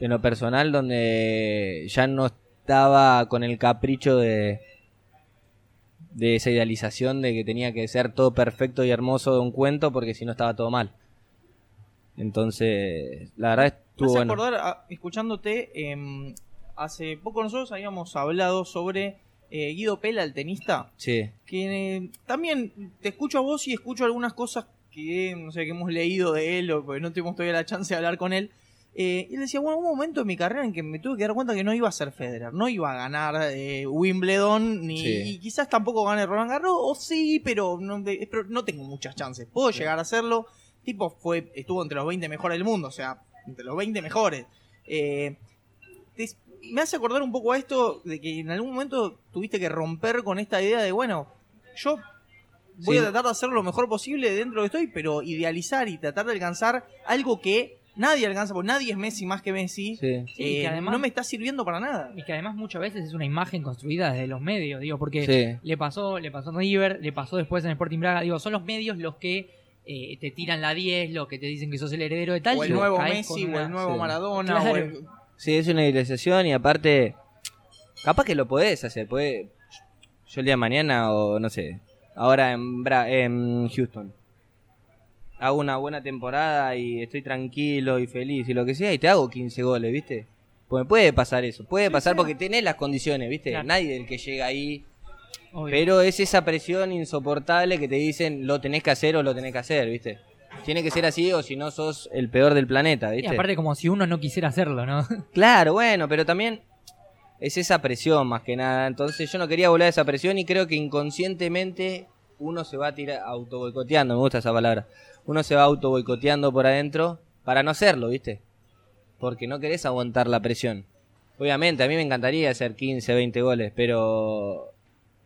En lo personal, donde ya no estaba con el capricho de, de esa idealización de que tenía que ser todo perfecto y hermoso de un cuento, porque si no estaba todo mal. Entonces, la verdad estuvo bueno. acordar, escuchándote, em, hace poco nosotros habíamos hablado sobre eh, Guido Pela, el tenista, Sí, que eh, también te escucho a vos y escucho algunas cosas que no sé que hemos leído de él o porque no tuvimos todavía la chance de hablar con él. Eh, y él decía, bueno, hubo un momento en mi carrera en que me tuve que dar cuenta que no iba a ser Federer, no iba a ganar Wimbledon, ni Sí. y quizás tampoco gane Roland Garros, o sí, pero no, pero no tengo muchas chances. Puedo llegar a hacerlo. Tipo, fue, estuvo entre los 20 mejores del mundo, o sea, entre los 20 mejores. Eh, me hace acordar un poco a esto de que en algún momento tuviste que romper con esta idea de, bueno, yo voy Sí. a tratar de hacer lo mejor posible dentro de lo que estoy, pero idealizar y tratar de alcanzar algo que nadie alcanza, porque nadie es Messi más que Messi. sí. Sí, y eh, que además- no me está sirviendo para nada. Y que además muchas veces es una imagen construida desde los medios, digo, porque Sí. le pasó, le pasó en River, le pasó después en Sporting Braga, digo, son los medios los que eh, te tiran la 10, los que te dicen que sos el heredero de tal. O el nuevo Messi, o el nuevo sí. Maradona, Claro. o el- Sí, es una idealización y aparte, capaz que lo podés hacer. Podés, yo el día de mañana o no sé, ahora en, Bra- en Houston. Hago una buena temporada y estoy tranquilo y feliz y lo que sea y te hago 15 goles, ¿viste? Porque puede pasar eso, puede pasar porque tenés las condiciones, ¿viste? Claro. Nadie del que llega ahí. Obvio. Pero es esa presión insoportable que te dicen lo tenés que hacer o lo tenés que hacer, ¿viste? Tiene que ser así o si no sos el peor del planeta, Y ¿viste? aparte como si uno no quisiera hacerlo, ¿no? Claro, bueno, pero también es esa presión más que nada. Entonces yo no quería volar esa presión y creo que inconscientemente uno se va a tirar auto boicoteando, me gusta esa palabra. Uno se va auto boicoteando por adentro para no hacerlo, ¿viste? Porque no querés aguantar la presión. Obviamente, a mí me encantaría hacer 15, 20 goles, pero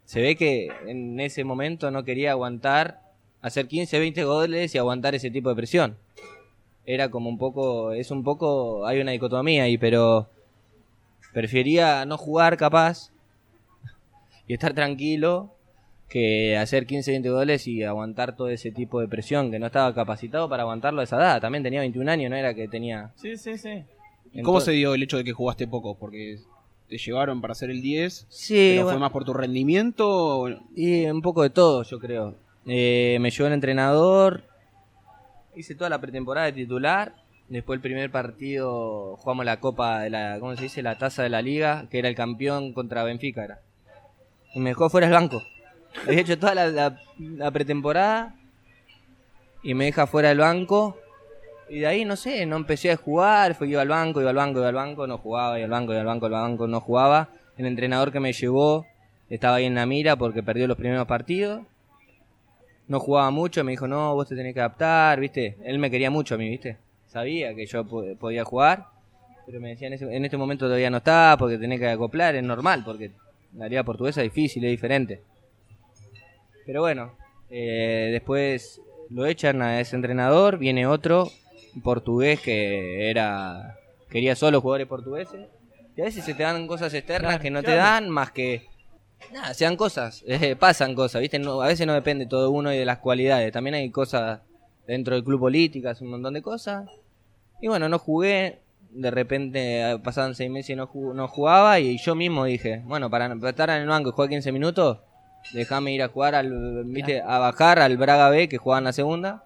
se ve que en ese momento no quería aguantar hacer 15, 20 goles y aguantar ese tipo de presión. Era como un poco, es un poco, hay una dicotomía ahí, pero prefería no jugar capaz y estar tranquilo que hacer 15, 20 goles y aguantar todo ese tipo de presión, que no estaba capacitado para aguantarlo a esa edad. También tenía 21 años, no era que tenía... Sí, sí, sí. ¿Y ¿Cómo se dio el hecho de que jugaste poco? Porque te llevaron para hacer el 10, Sí, pero bueno. fue más por tu rendimiento. o- Y un poco de todo, yo creo. Eh, me llevó el entrenador, hice toda la pretemporada de titular. Después el primer partido jugamos la copa de la, ¿cómo se dice? La taza de la liga, que era el campeón contra Benfica. Era. Y me dejó fuera del banco. Había hecho toda la, pretemporada y me deja fuera del banco. Y de ahí, no sé, no empecé a jugar, fue iba al banco, iba al banco, iba al banco, no jugaba, iba al banco, iba al banco, iba al banco, no jugaba. El entrenador que me llevó estaba ahí en la mira porque perdió los primeros partidos. No jugaba mucho, me dijo, no, vos te tenés que adaptar, ¿viste? Él me quería mucho a mí, ¿viste? Sabía que yo po- podía jugar, pero me decía, en, ese- en este momento todavía no está porque tenés que acoplar, es normal, porque la liga portuguesa es difícil, es diferente. Pero bueno, eh, después lo echan a ese entrenador, viene otro portugués que era quería solo jugadores portugueses. Y a veces se te dan cosas externas Claro, que no te dan más que nada, sean cosas, eh, pasan cosas, ¿viste? No, a veces no depende todo uno y de las cualidades. También hay cosas dentro del club políticas, un montón de cosas. Y bueno, no jugué. De repente eh, pasaban seis meses y no, ju- no jugaba. Y yo mismo dije, bueno, para, para estar en el banco y jugar 15 minutos, déjame ir a jugar, al, ¿viste? a bajar al Braga B, que jugaba en la segunda.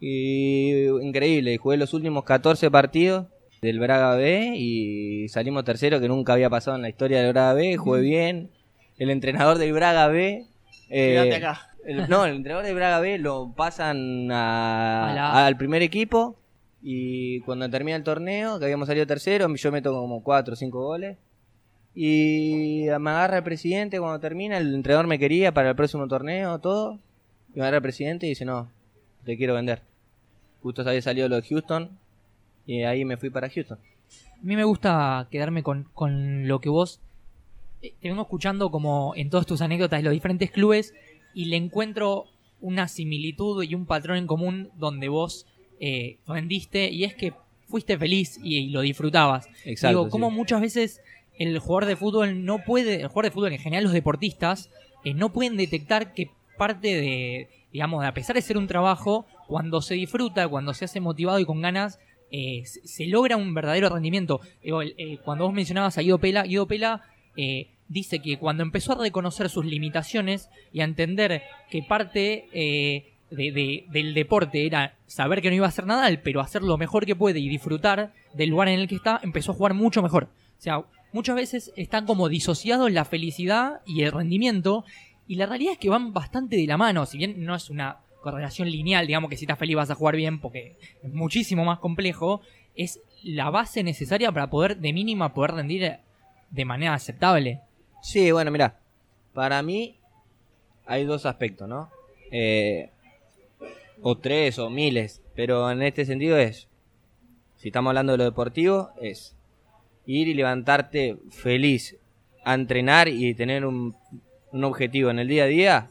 Y increíble, jugué los últimos 14 partidos del Braga B y salimos tercero, que nunca había pasado en la historia del Braga B. Jugué bien. El entrenador del Braga B. eh, acá. el- no, el entrenador de Braga B lo pasan a- A la- al primer equipo y cuando termina el torneo, que habíamos salido tercero, yo meto como 4 o 5 goles. Y me agarra el presidente cuando termina, el entrenador me quería para el próximo torneo, todo. Y me agarra el presidente y dice, no, te quiero vender. Justo había salido lo de Houston y ahí me fui para Houston. A mí me gusta quedarme con, con lo que vos te vengo escuchando como en todas tus anécdotas de los diferentes clubes y le encuentro una similitud y un patrón en común donde vos eh, rendiste y es que fuiste feliz y, y lo disfrutabas. Exacto. Digo, como sí. muchas veces el jugador de fútbol no puede, el jugador de fútbol en general los deportistas eh, no pueden detectar que parte de, digamos, a pesar de ser un trabajo, cuando se disfruta, cuando se hace motivado y con ganas, eh, se, logra un verdadero rendimiento. Digo, eh, cuando vos mencionabas a Guido Pela, Guido Pela eh, dice que cuando empezó a reconocer sus limitaciones y a entender que parte eh, de- de- del deporte era saber que no iba a hacer nada, pero hacer lo mejor que puede y disfrutar del lugar en el que está, empezó a jugar mucho mejor. O sea, muchas veces están como disociados la felicidad y el rendimiento, y la realidad es que van bastante de la mano, si bien no es una correlación lineal, digamos que si estás feliz vas a jugar bien, porque es muchísimo más complejo, es la base necesaria para poder, de mínima, poder rendir de manera aceptable. Sí, bueno, mira, para mí hay dos aspectos, ¿no? Eh, o tres o miles, pero en este sentido es, si estamos hablando de lo deportivo, es ir y levantarte feliz a entrenar y tener un, un objetivo en el día a día.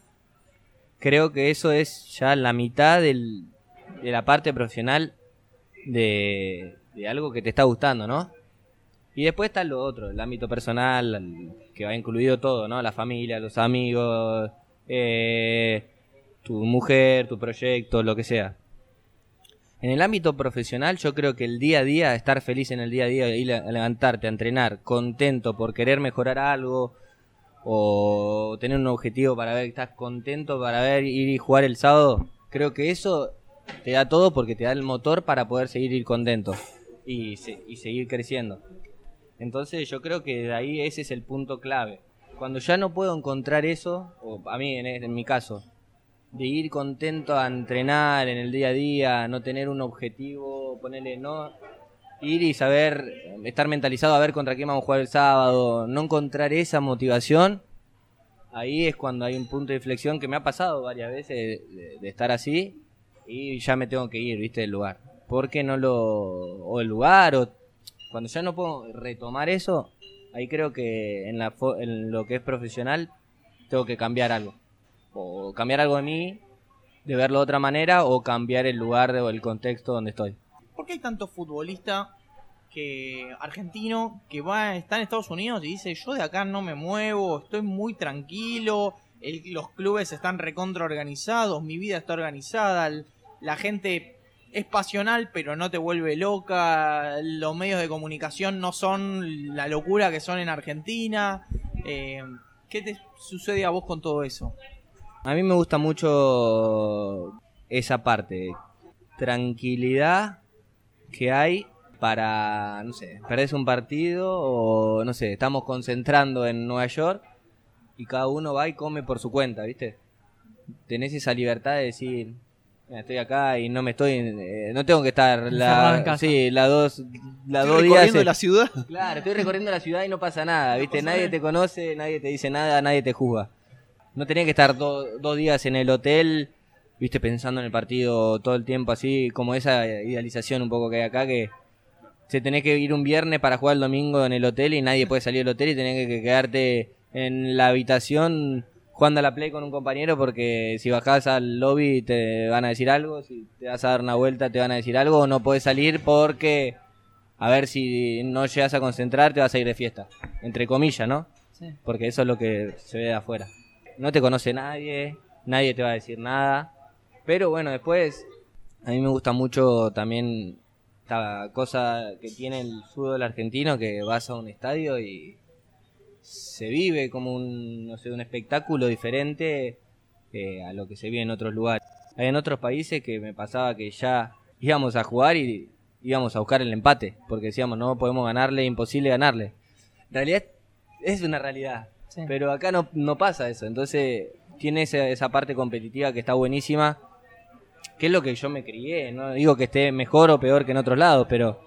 Creo que eso es ya la mitad del- de la parte profesional de, de algo que te está gustando, ¿no? Y después está lo otro, el ámbito personal, que va incluido todo, ¿no? La familia, los amigos, eh, tu mujer, tu proyecto, lo que sea. En el ámbito profesional, yo creo que el día a día, estar feliz en el día a día, ir a levantarte, a entrenar, contento por querer mejorar algo, o tener un objetivo para ver que estás contento para ver ir y jugar el sábado, creo que eso te da todo porque te da el motor para poder seguir ir contento y, se- y seguir creciendo. Entonces yo creo que de ahí ese es el punto clave. Cuando ya no puedo encontrar eso, o a mí en, en mi caso, de ir contento a entrenar en el día a día, no tener un objetivo, ponerle no ir y saber estar mentalizado a ver contra quién vamos a jugar el sábado, no encontrar esa motivación, ahí es cuando hay un punto de inflexión que me ha pasado varias veces de, de estar así y ya me tengo que ir, ¿viste? del lugar. Porque no lo o el lugar o cuando ya no puedo retomar eso, ahí creo que en lo que es profesional tengo que cambiar algo o cambiar algo de mí, de verlo de otra manera, o cambiar el lugar o el contexto donde estoy. ¿Por qué hay tanto futbolista que argentino que va está en Estados Unidos y dice yo de acá no me muevo, estoy muy tranquilo, los clubes están recontra organizados, mi vida está organizada, la gente es pasional pero no te vuelve loca, los medios de comunicación no son la locura que son en Argentina. Eh, ¿Qué te sucede a vos con todo eso? A mí me gusta mucho esa parte, tranquilidad que hay para, no sé, perdés un partido o, no sé, estamos concentrando en Nueva York y cada uno va y come por su cuenta, ¿viste? Tenés esa libertad de decir, "Mira, estoy acá y no me estoy, eh, no tengo que estar Encerrado en la, casa. sí, la dos, la Estoy dos días. recorriendo la ciudad. Claro, estoy recorriendo la ciudad y no pasa nada, ¿viste? pasa nadie nada. te conoce, nadie te dice nada, nadie te juzga. No tenés que estar do- dos días en el hotel, ¿viste? Pensando en el partido todo el tiempo así, como esa idealización un poco que hay acá, que se tenés que ir un viernes para jugar el domingo en el hotel y nadie puede salir del hotel y tenés que quedarte en la habitación jugando a la play con un compañero porque si bajás al lobby te van a decir algo, si te vas a dar una vuelta te van a decir algo, o no puedes salir porque a ver si no llegas a concentrar te vas a ir de fiesta, entre comillas, ¿no? Sí. Porque eso es lo que se ve de afuera. No te conoce nadie, nadie te va a decir nada, pero bueno, después a mí me gusta mucho también esta cosa que tiene el fútbol argentino, que vas a un estadio y se vive como un, no sé, un espectáculo diferente eh, a lo que se vive en otros lugares. Hay en otros países que me pasaba que ya íbamos a jugar y íbamos a buscar el empate, porque decíamos, no podemos ganarle, imposible ganarle. En realidad es una realidad, Sí. pero acá no, no pasa eso, entonces tiene esa, esa parte competitiva que está buenísima, que es lo que yo me crié, no digo que esté mejor o peor que en otros lados, pero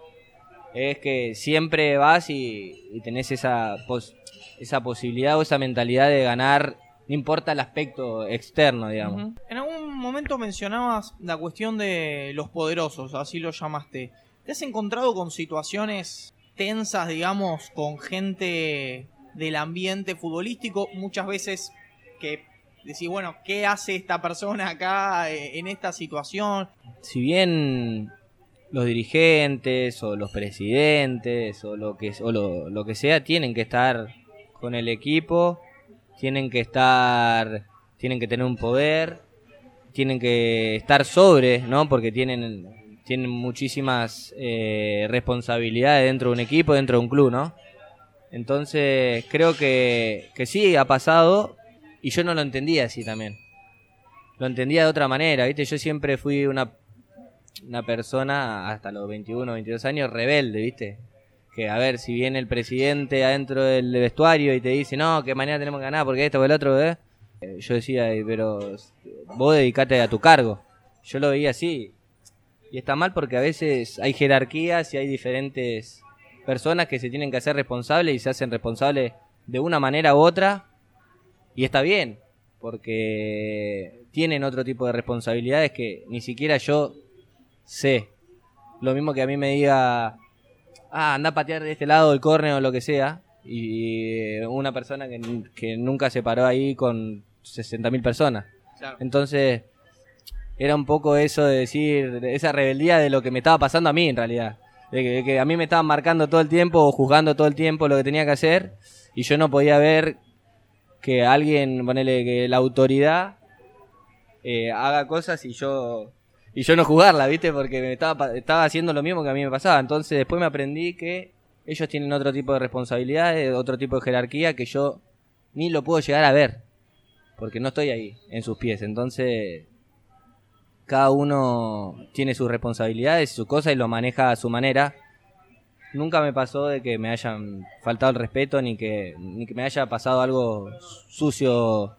es que siempre vas y, y tenés esa, pos- esa posibilidad o esa mentalidad de ganar, no importa el aspecto externo, digamos. En algún momento mencionabas la cuestión de los poderosos, así lo llamaste. ¿Te has encontrado con situaciones tensas, digamos, con gente del ambiente futbolístico? Muchas veces que decís, bueno, ¿qué hace esta persona acá eh, en esta situación? si bien los dirigentes o los presidentes o lo que o lo, lo que sea tienen que estar con el equipo, tienen que estar tienen que tener un poder, tienen que estar sobre, ¿no? Porque tienen tienen muchísimas eh, responsabilidades dentro de un equipo, dentro de un club, ¿no? Entonces, creo que, que sí ha pasado y yo no lo entendía así también. Lo entendía de otra manera, ¿viste? Yo siempre fui una una persona hasta los 21, 22 años rebelde, ¿viste? Que a ver, si viene el presidente adentro del vestuario y te dice, no, que mañana tenemos que ganar porque esto o el otro, ¿eh? Eh, Yo decía, "Eh, pero vos dedicate a tu cargo. Yo lo veía así. Y está mal porque a veces hay jerarquías y hay diferentes personas que se tienen que hacer responsables y se hacen responsables de una manera u otra. Y está bien, porque tienen otro tipo de responsabilidades que ni siquiera yo sé. Lo mismo que a mí me diga, ah, anda a patear de este lado el córner o lo que sea. Y una persona que, que nunca se paró ahí con 60.000 personas. Entonces, era un poco eso de decir, esa rebeldía de lo que me estaba pasando a mí en realidad. De que, de que a mí me estaban marcando todo el tiempo o juzgando todo el tiempo lo que tenía que hacer. Y yo no podía ver que alguien, ponele que la autoridad eh, haga cosas y yo y yo no jugarla, ¿viste? Porque me estaba, estaba haciendo lo mismo que a mí me pasaba. Entonces después me aprendí que ellos tienen otro tipo de responsabilidades, otro tipo de jerarquía que yo ni lo puedo llegar a ver. Porque no estoy ahí, en sus pies. Entonces, cada uno tiene sus responsabilidades y sus cosas y lo maneja a su manera. nunca me pasó de que me hayan faltado el respeto ni que, ni que me haya pasado algo sucio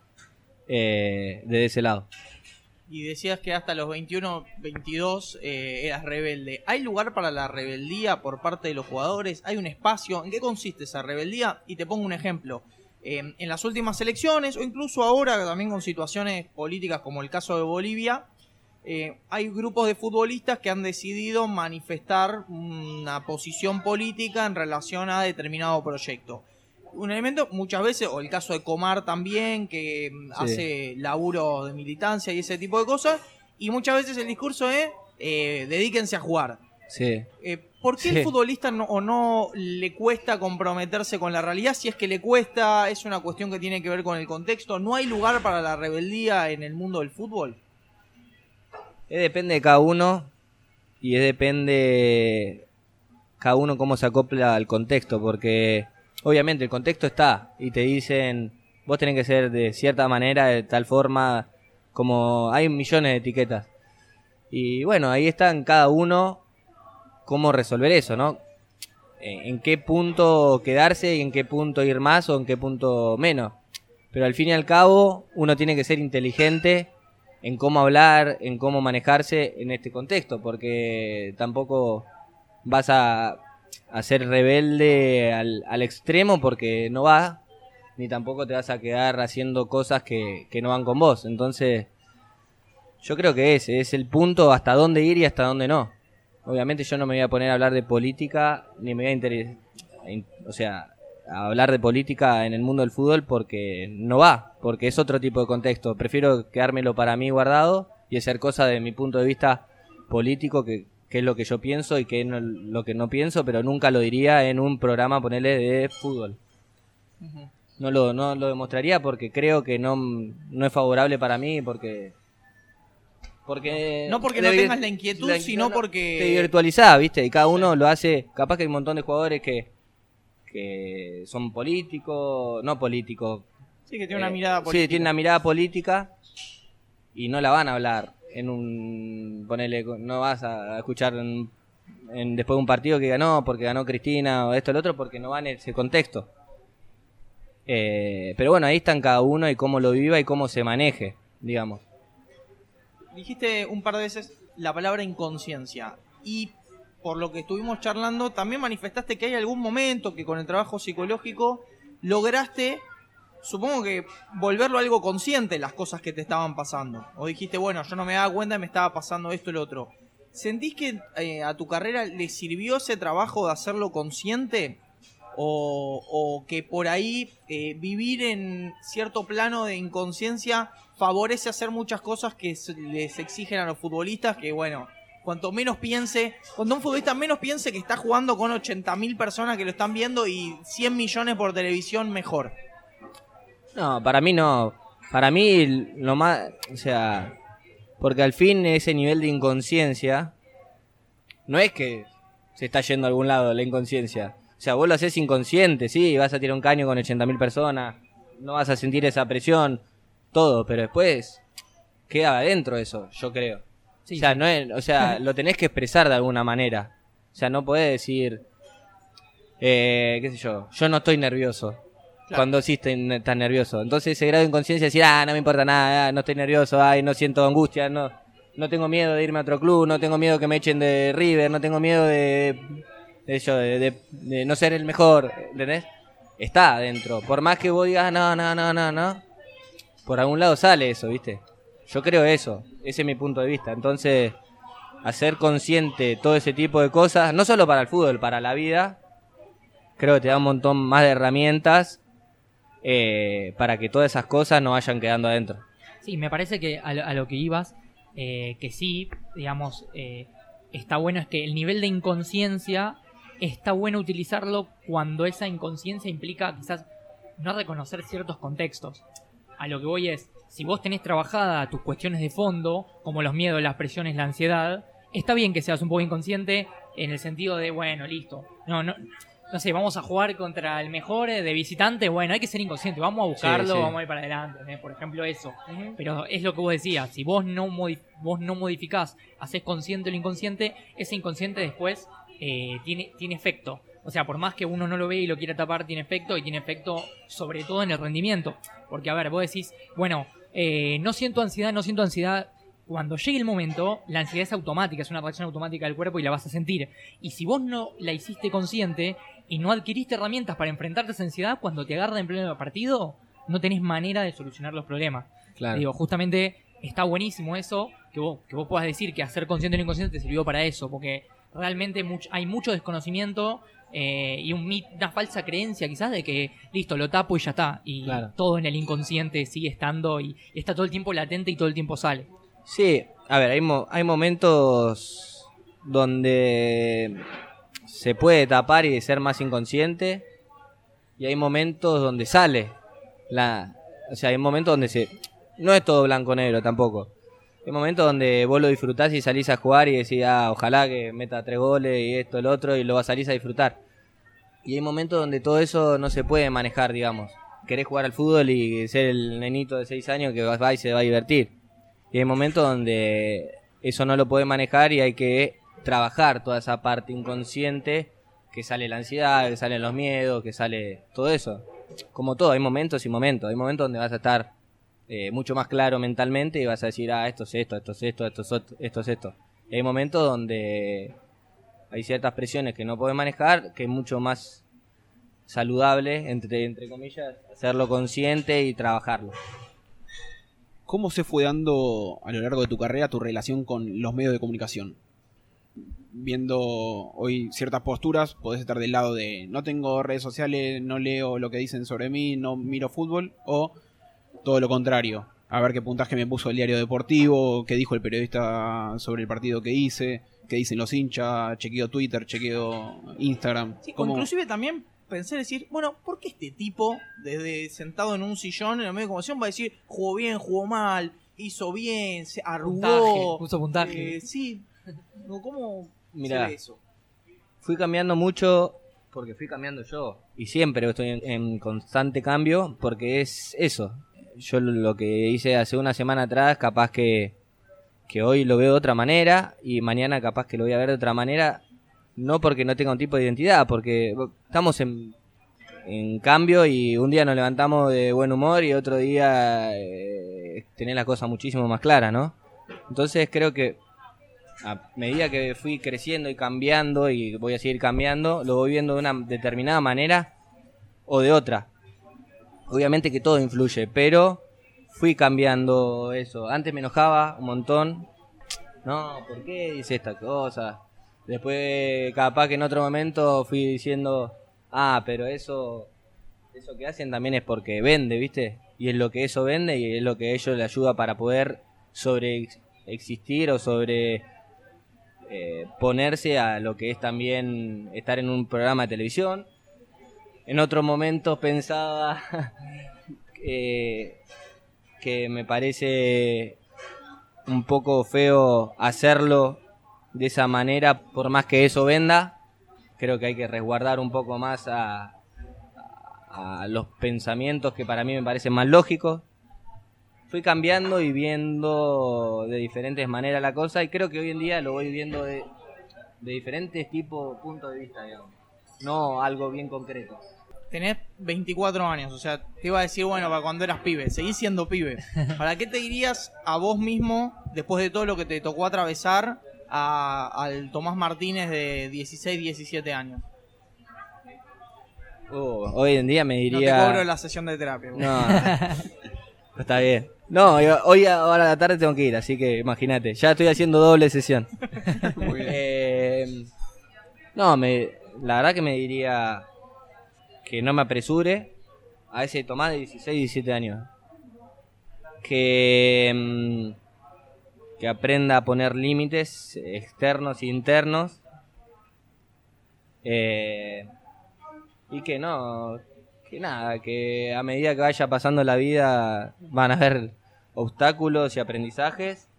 eh, de ese lado. Y decías que hasta los 21, 22 eh, eras rebelde. ¿Hay lugar para la rebeldía por parte de los jugadores? ¿Hay un espacio? ¿En qué consiste esa rebeldía? Y te pongo un ejemplo. Eh, en las últimas elecciones, o incluso ahora también con situaciones políticas como el caso de Bolivia, eh, hay grupos de futbolistas que han decidido manifestar una posición política en relación a determinado proyecto. Un elemento, muchas veces, o el caso de Comar también, que mm, hace laburo de militancia y ese tipo de cosas, y muchas veces el discurso es eh, dedíquense a jugar. Sí. Eh, ¿Por qué Sí. el futbolista no, o no le cuesta comprometerse con la realidad? Si es que le cuesta, es una cuestión que tiene que ver con el contexto. ¿No hay lugar para la rebeldía en el mundo del fútbol? Es depende de cada uno y es depende cada uno cómo se acopla al contexto, porque obviamente el contexto está y te dicen vos tenés que ser de cierta manera, de tal forma, como hay millones de etiquetas. Y bueno, ahí está en cada uno cómo resolver eso, ¿no? En en qué punto quedarse y en qué punto ir más o en qué punto menos. Pero al fin y al cabo, uno tiene que ser inteligente en cómo hablar, en cómo manejarse en este contexto, porque tampoco vas a, a ser rebelde al, al extremo porque no va, ni tampoco te vas a quedar haciendo cosas que, que no van con vos. Entonces, yo creo que ese es el punto hasta dónde ir y hasta dónde no. Obviamente yo no me voy a poner a hablar de política, ni me voy a interesar, o sea, a hablar de política en el mundo del fútbol porque no va, porque es otro tipo de contexto. Prefiero quedármelo para mí guardado y hacer cosas de mi punto de vista político, que, que es lo que yo pienso y que es no- lo que no pienso, pero nunca lo diría en un programa, ponerle de fútbol. No lo, no lo demostraría porque creo que no, no es favorable para mí, porque... porque No porque no tengas la inquietud, la- sino no, no, porque- Te virtualizás, ¿viste? Y cada uno lo hace... Capaz que hay un montón de jugadores que, que son políticos, no políticos, Sí, que tiene una eh, mirada política. Sí, tiene una mirada política y no la van a hablar en un. Ponele, no vas a escuchar después de un partido que ganó porque ganó Cristina o esto o lo otro porque no va en ese contexto. Eh, pero bueno, ahí están cada uno y cómo lo viva y cómo se maneje, digamos. Dijiste un par de veces la palabra inconsciencia. Y por lo que estuvimos charlando, también manifestaste que hay algún momento que con el trabajo psicológico lograste, supongo que volverlo algo consciente las cosas que te estaban pasando. O dijiste, bueno, yo no me daba cuenta y me estaba pasando esto y lo otro. ¿Sentís que eh, a tu carrera le sirvió ese trabajo de hacerlo consciente? O, o que por ahí eh, vivir en cierto plano de inconsciencia favorece hacer muchas cosas que les exigen a los futbolistas que bueno cuanto menos piense cuando un futbolista menos piense que está jugando con 80.000 personas que lo están viendo y 100 millones por televisión mejor No, para mí no. Para mí lo más, o sea, porque al fin ese nivel de inconsciencia no es que se está yendo a algún lado la inconsciencia. O sea, vos lo haces inconsciente, sí, vas a tirar un caño con 80.000 personas, no vas a sentir esa presión, todo, pero después queda adentro eso, yo creo. Sí, o sea, sí. no es, o sea, lo tenés que expresar de alguna manera. O sea, no podés decir, eh, qué sé yo, yo no estoy nervioso. Cuando sí estás nervioso. Entonces ese grado de inconsciencia de decir, ah, no me importa nada, ah, no estoy nervioso, ay, no siento angustia, no, no tengo miedo de irme a otro club, no tengo miedo que me echen de River, no tengo miedo de, de, eso, de, de- de no ser el mejor, ¿entendés? Está adentro. Por más que vos digas, no, no, no, no, no, por algún lado sale eso, ¿viste? Yo creo eso, ese es mi punto de vista. Entonces, hacer consciente todo ese tipo de cosas, no solo para el fútbol, para la vida, creo que te da un montón más de herramientas eh, para que todas esas cosas no vayan quedando adentro. Sí, me parece que a lo, que ibas, eh, que sí, digamos, eh, está bueno es que el nivel de inconsciencia está bueno utilizarlo cuando esa inconsciencia implica quizás no reconocer ciertos contextos. A lo que voy es, si vos tenés trabajada tus cuestiones de fondo, como los miedos, las presiones, la ansiedad, está bien que seas un poco inconsciente en el sentido de, bueno, listo. No, no, no sé, vamos a jugar contra el mejor eh, de visitante, bueno, hay que ser inconsciente, vamos a buscarlo, sí. vamos a ir para adelante, ¿eh? por ejemplo eso. Pero es lo que vos decías, si vos no, vos no modificás, haces consciente lo inconsciente, ese inconsciente después eh, tiene, tiene efecto. O sea, por más que uno no lo ve y lo quiera tapar, tiene efecto y tiene efecto sobre todo en el rendimiento. Porque, a ver, vos decís, bueno, eh, no siento ansiedad, no siento ansiedad. Cuando llegue el momento, la ansiedad es automática, es una reacción automática del cuerpo y la vas a sentir. Y si vos no la hiciste consciente y no adquiriste herramientas para enfrentarte a esa ansiedad, cuando te agarra en pleno partido, no tenés manera de solucionar los problemas. Claro. Digo, justamente está buenísimo eso, que vos, que vos puedas decir que hacer consciente lo inconsciente te sirvió para eso, porque realmente much- hay mucho desconocimiento eh, y un una falsa creencia quizás de que listo, lo tapo y ya está. Y Claro. todo en el inconsciente sigue estando y está todo el tiempo latente y todo el tiempo sale. Sí, a ver, hay, mo- hay momentos donde se puede tapar y ser más inconsciente y hay momentos donde sale la o sea hay momentos donde se no es todo blanco negro tampoco. Hay momentos donde vos lo disfrutás y salís a jugar y decís ah, ojalá que meta tres goles y esto el otro y lo salís a disfrutar. Y hay momentos donde todo eso no se puede manejar digamos. Querés jugar al fútbol y ser el nenito de seis años que va y se va a divertir. Y hay momentos donde eso no lo puede manejar y hay que trabajar toda esa parte inconsciente que sale la ansiedad, que salen los miedos, que sale todo eso. Como todo, hay momentos y momentos. Hay momentos donde vas a estar eh, mucho más claro mentalmente y vas a decir, ah, esto es esto, esto es esto, esto es ot- esto es esto. Y hay momentos donde hay ciertas presiones que no puedes manejar, que es mucho más saludable, entre, entre comillas, hacerlo consciente y trabajarlo. ¿Cómo se fue dando a lo largo de tu carrera tu relación con los medios de comunicación? Viendo hoy ciertas posturas, podés estar del lado de no tengo redes sociales, no leo lo que dicen sobre mí, no miro fútbol, o todo lo contrario. A ver qué puntaje me puso el diario deportivo, qué dijo el periodista sobre el partido que hice, qué dicen los hinchas, chequeo Twitter, chequeo Instagram. Sí, o ¿Cómo- inclusive también pensé decir, bueno, ¿por qué este tipo, desde sentado en un sillón en el medio de conversación, va a decir, jugó bien, jugó mal, hizo bien, se Puntaje, arrugó? puso puntaje. Eh, sí, ¿cómo ve eso? fui cambiando mucho porque fui cambiando yo y siempre estoy en, en constante cambio porque es eso yo lo- que hice hace una semana atrás capaz que que hoy lo veo de otra manera y mañana capaz que lo voy a ver de otra manera no porque no tenga un tipo de identidad porque estamos en en cambio y un día nos levantamos de buen humor y otro día eh, tenés las cosas muchísimo más claras, ¿no? Entonces creo que a medida que fui creciendo y cambiando y voy a seguir cambiando, lo voy viendo de una determinada manera o de otra. Obviamente que todo influye, pero fui cambiando eso. Antes me enojaba un montón. No, ¿por qué dice esta cosa? Después, capaz que en otro momento fui diciendo, ah, pero eso, eso que hacen también es porque vende, ¿viste? Y es lo que eso vende y es lo que ellos le ayuda para poder sobre existir o sobre eh, ponerse a lo que es también estar en un programa de televisión. En otros momentos pensaba que me parece un poco feo hacerlo de esa manera, por más que eso venda. Creo que hay que resguardar un poco más a los pensamientos que para mí me parecen más lógicos. Fui cambiando y viendo de diferentes maneras la cosa y creo que hoy en día lo voy viendo de, de diferentes tipos, puntos de vista, digamos. No algo bien concreto. Tenés 24 años, o sea, te iba a decir, bueno, para cuando eras pibe, seguís siendo pibe. ¿Para qué te dirías a vos mismo, después de todo lo que te tocó atravesar, a- al Tomás Martínez de 16, 17 años? Uh, hoy en día me No diría... te cobro la sesión de terapia. güey. No, está bien. No, yo- hoy a- ahora a la tarde tengo que ir, así que imagínate, ya estoy haciendo doble sesión. Muy bien. Eh, no, me, la verdad que me diría que no me apresure a ese Tomás de 16, 17 años. Que, mm, que aprenda a poner límites externos e internos. Eh, y que no, que nada, que a medida que vaya pasando la vida van a haber obstáculos y aprendizajes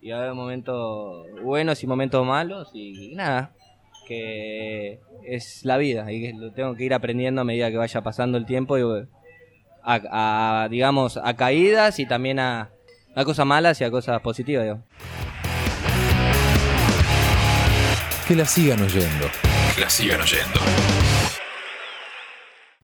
y va a haber momentos buenos y momentos malos y, nada, que es la vida y que lo tengo que ir aprendiendo a medida que vaya pasando el tiempo a, digamos a caídas y también a, cosas malas y a cosas positivas. Que la sigan oyendo. Que la sigan oyendo.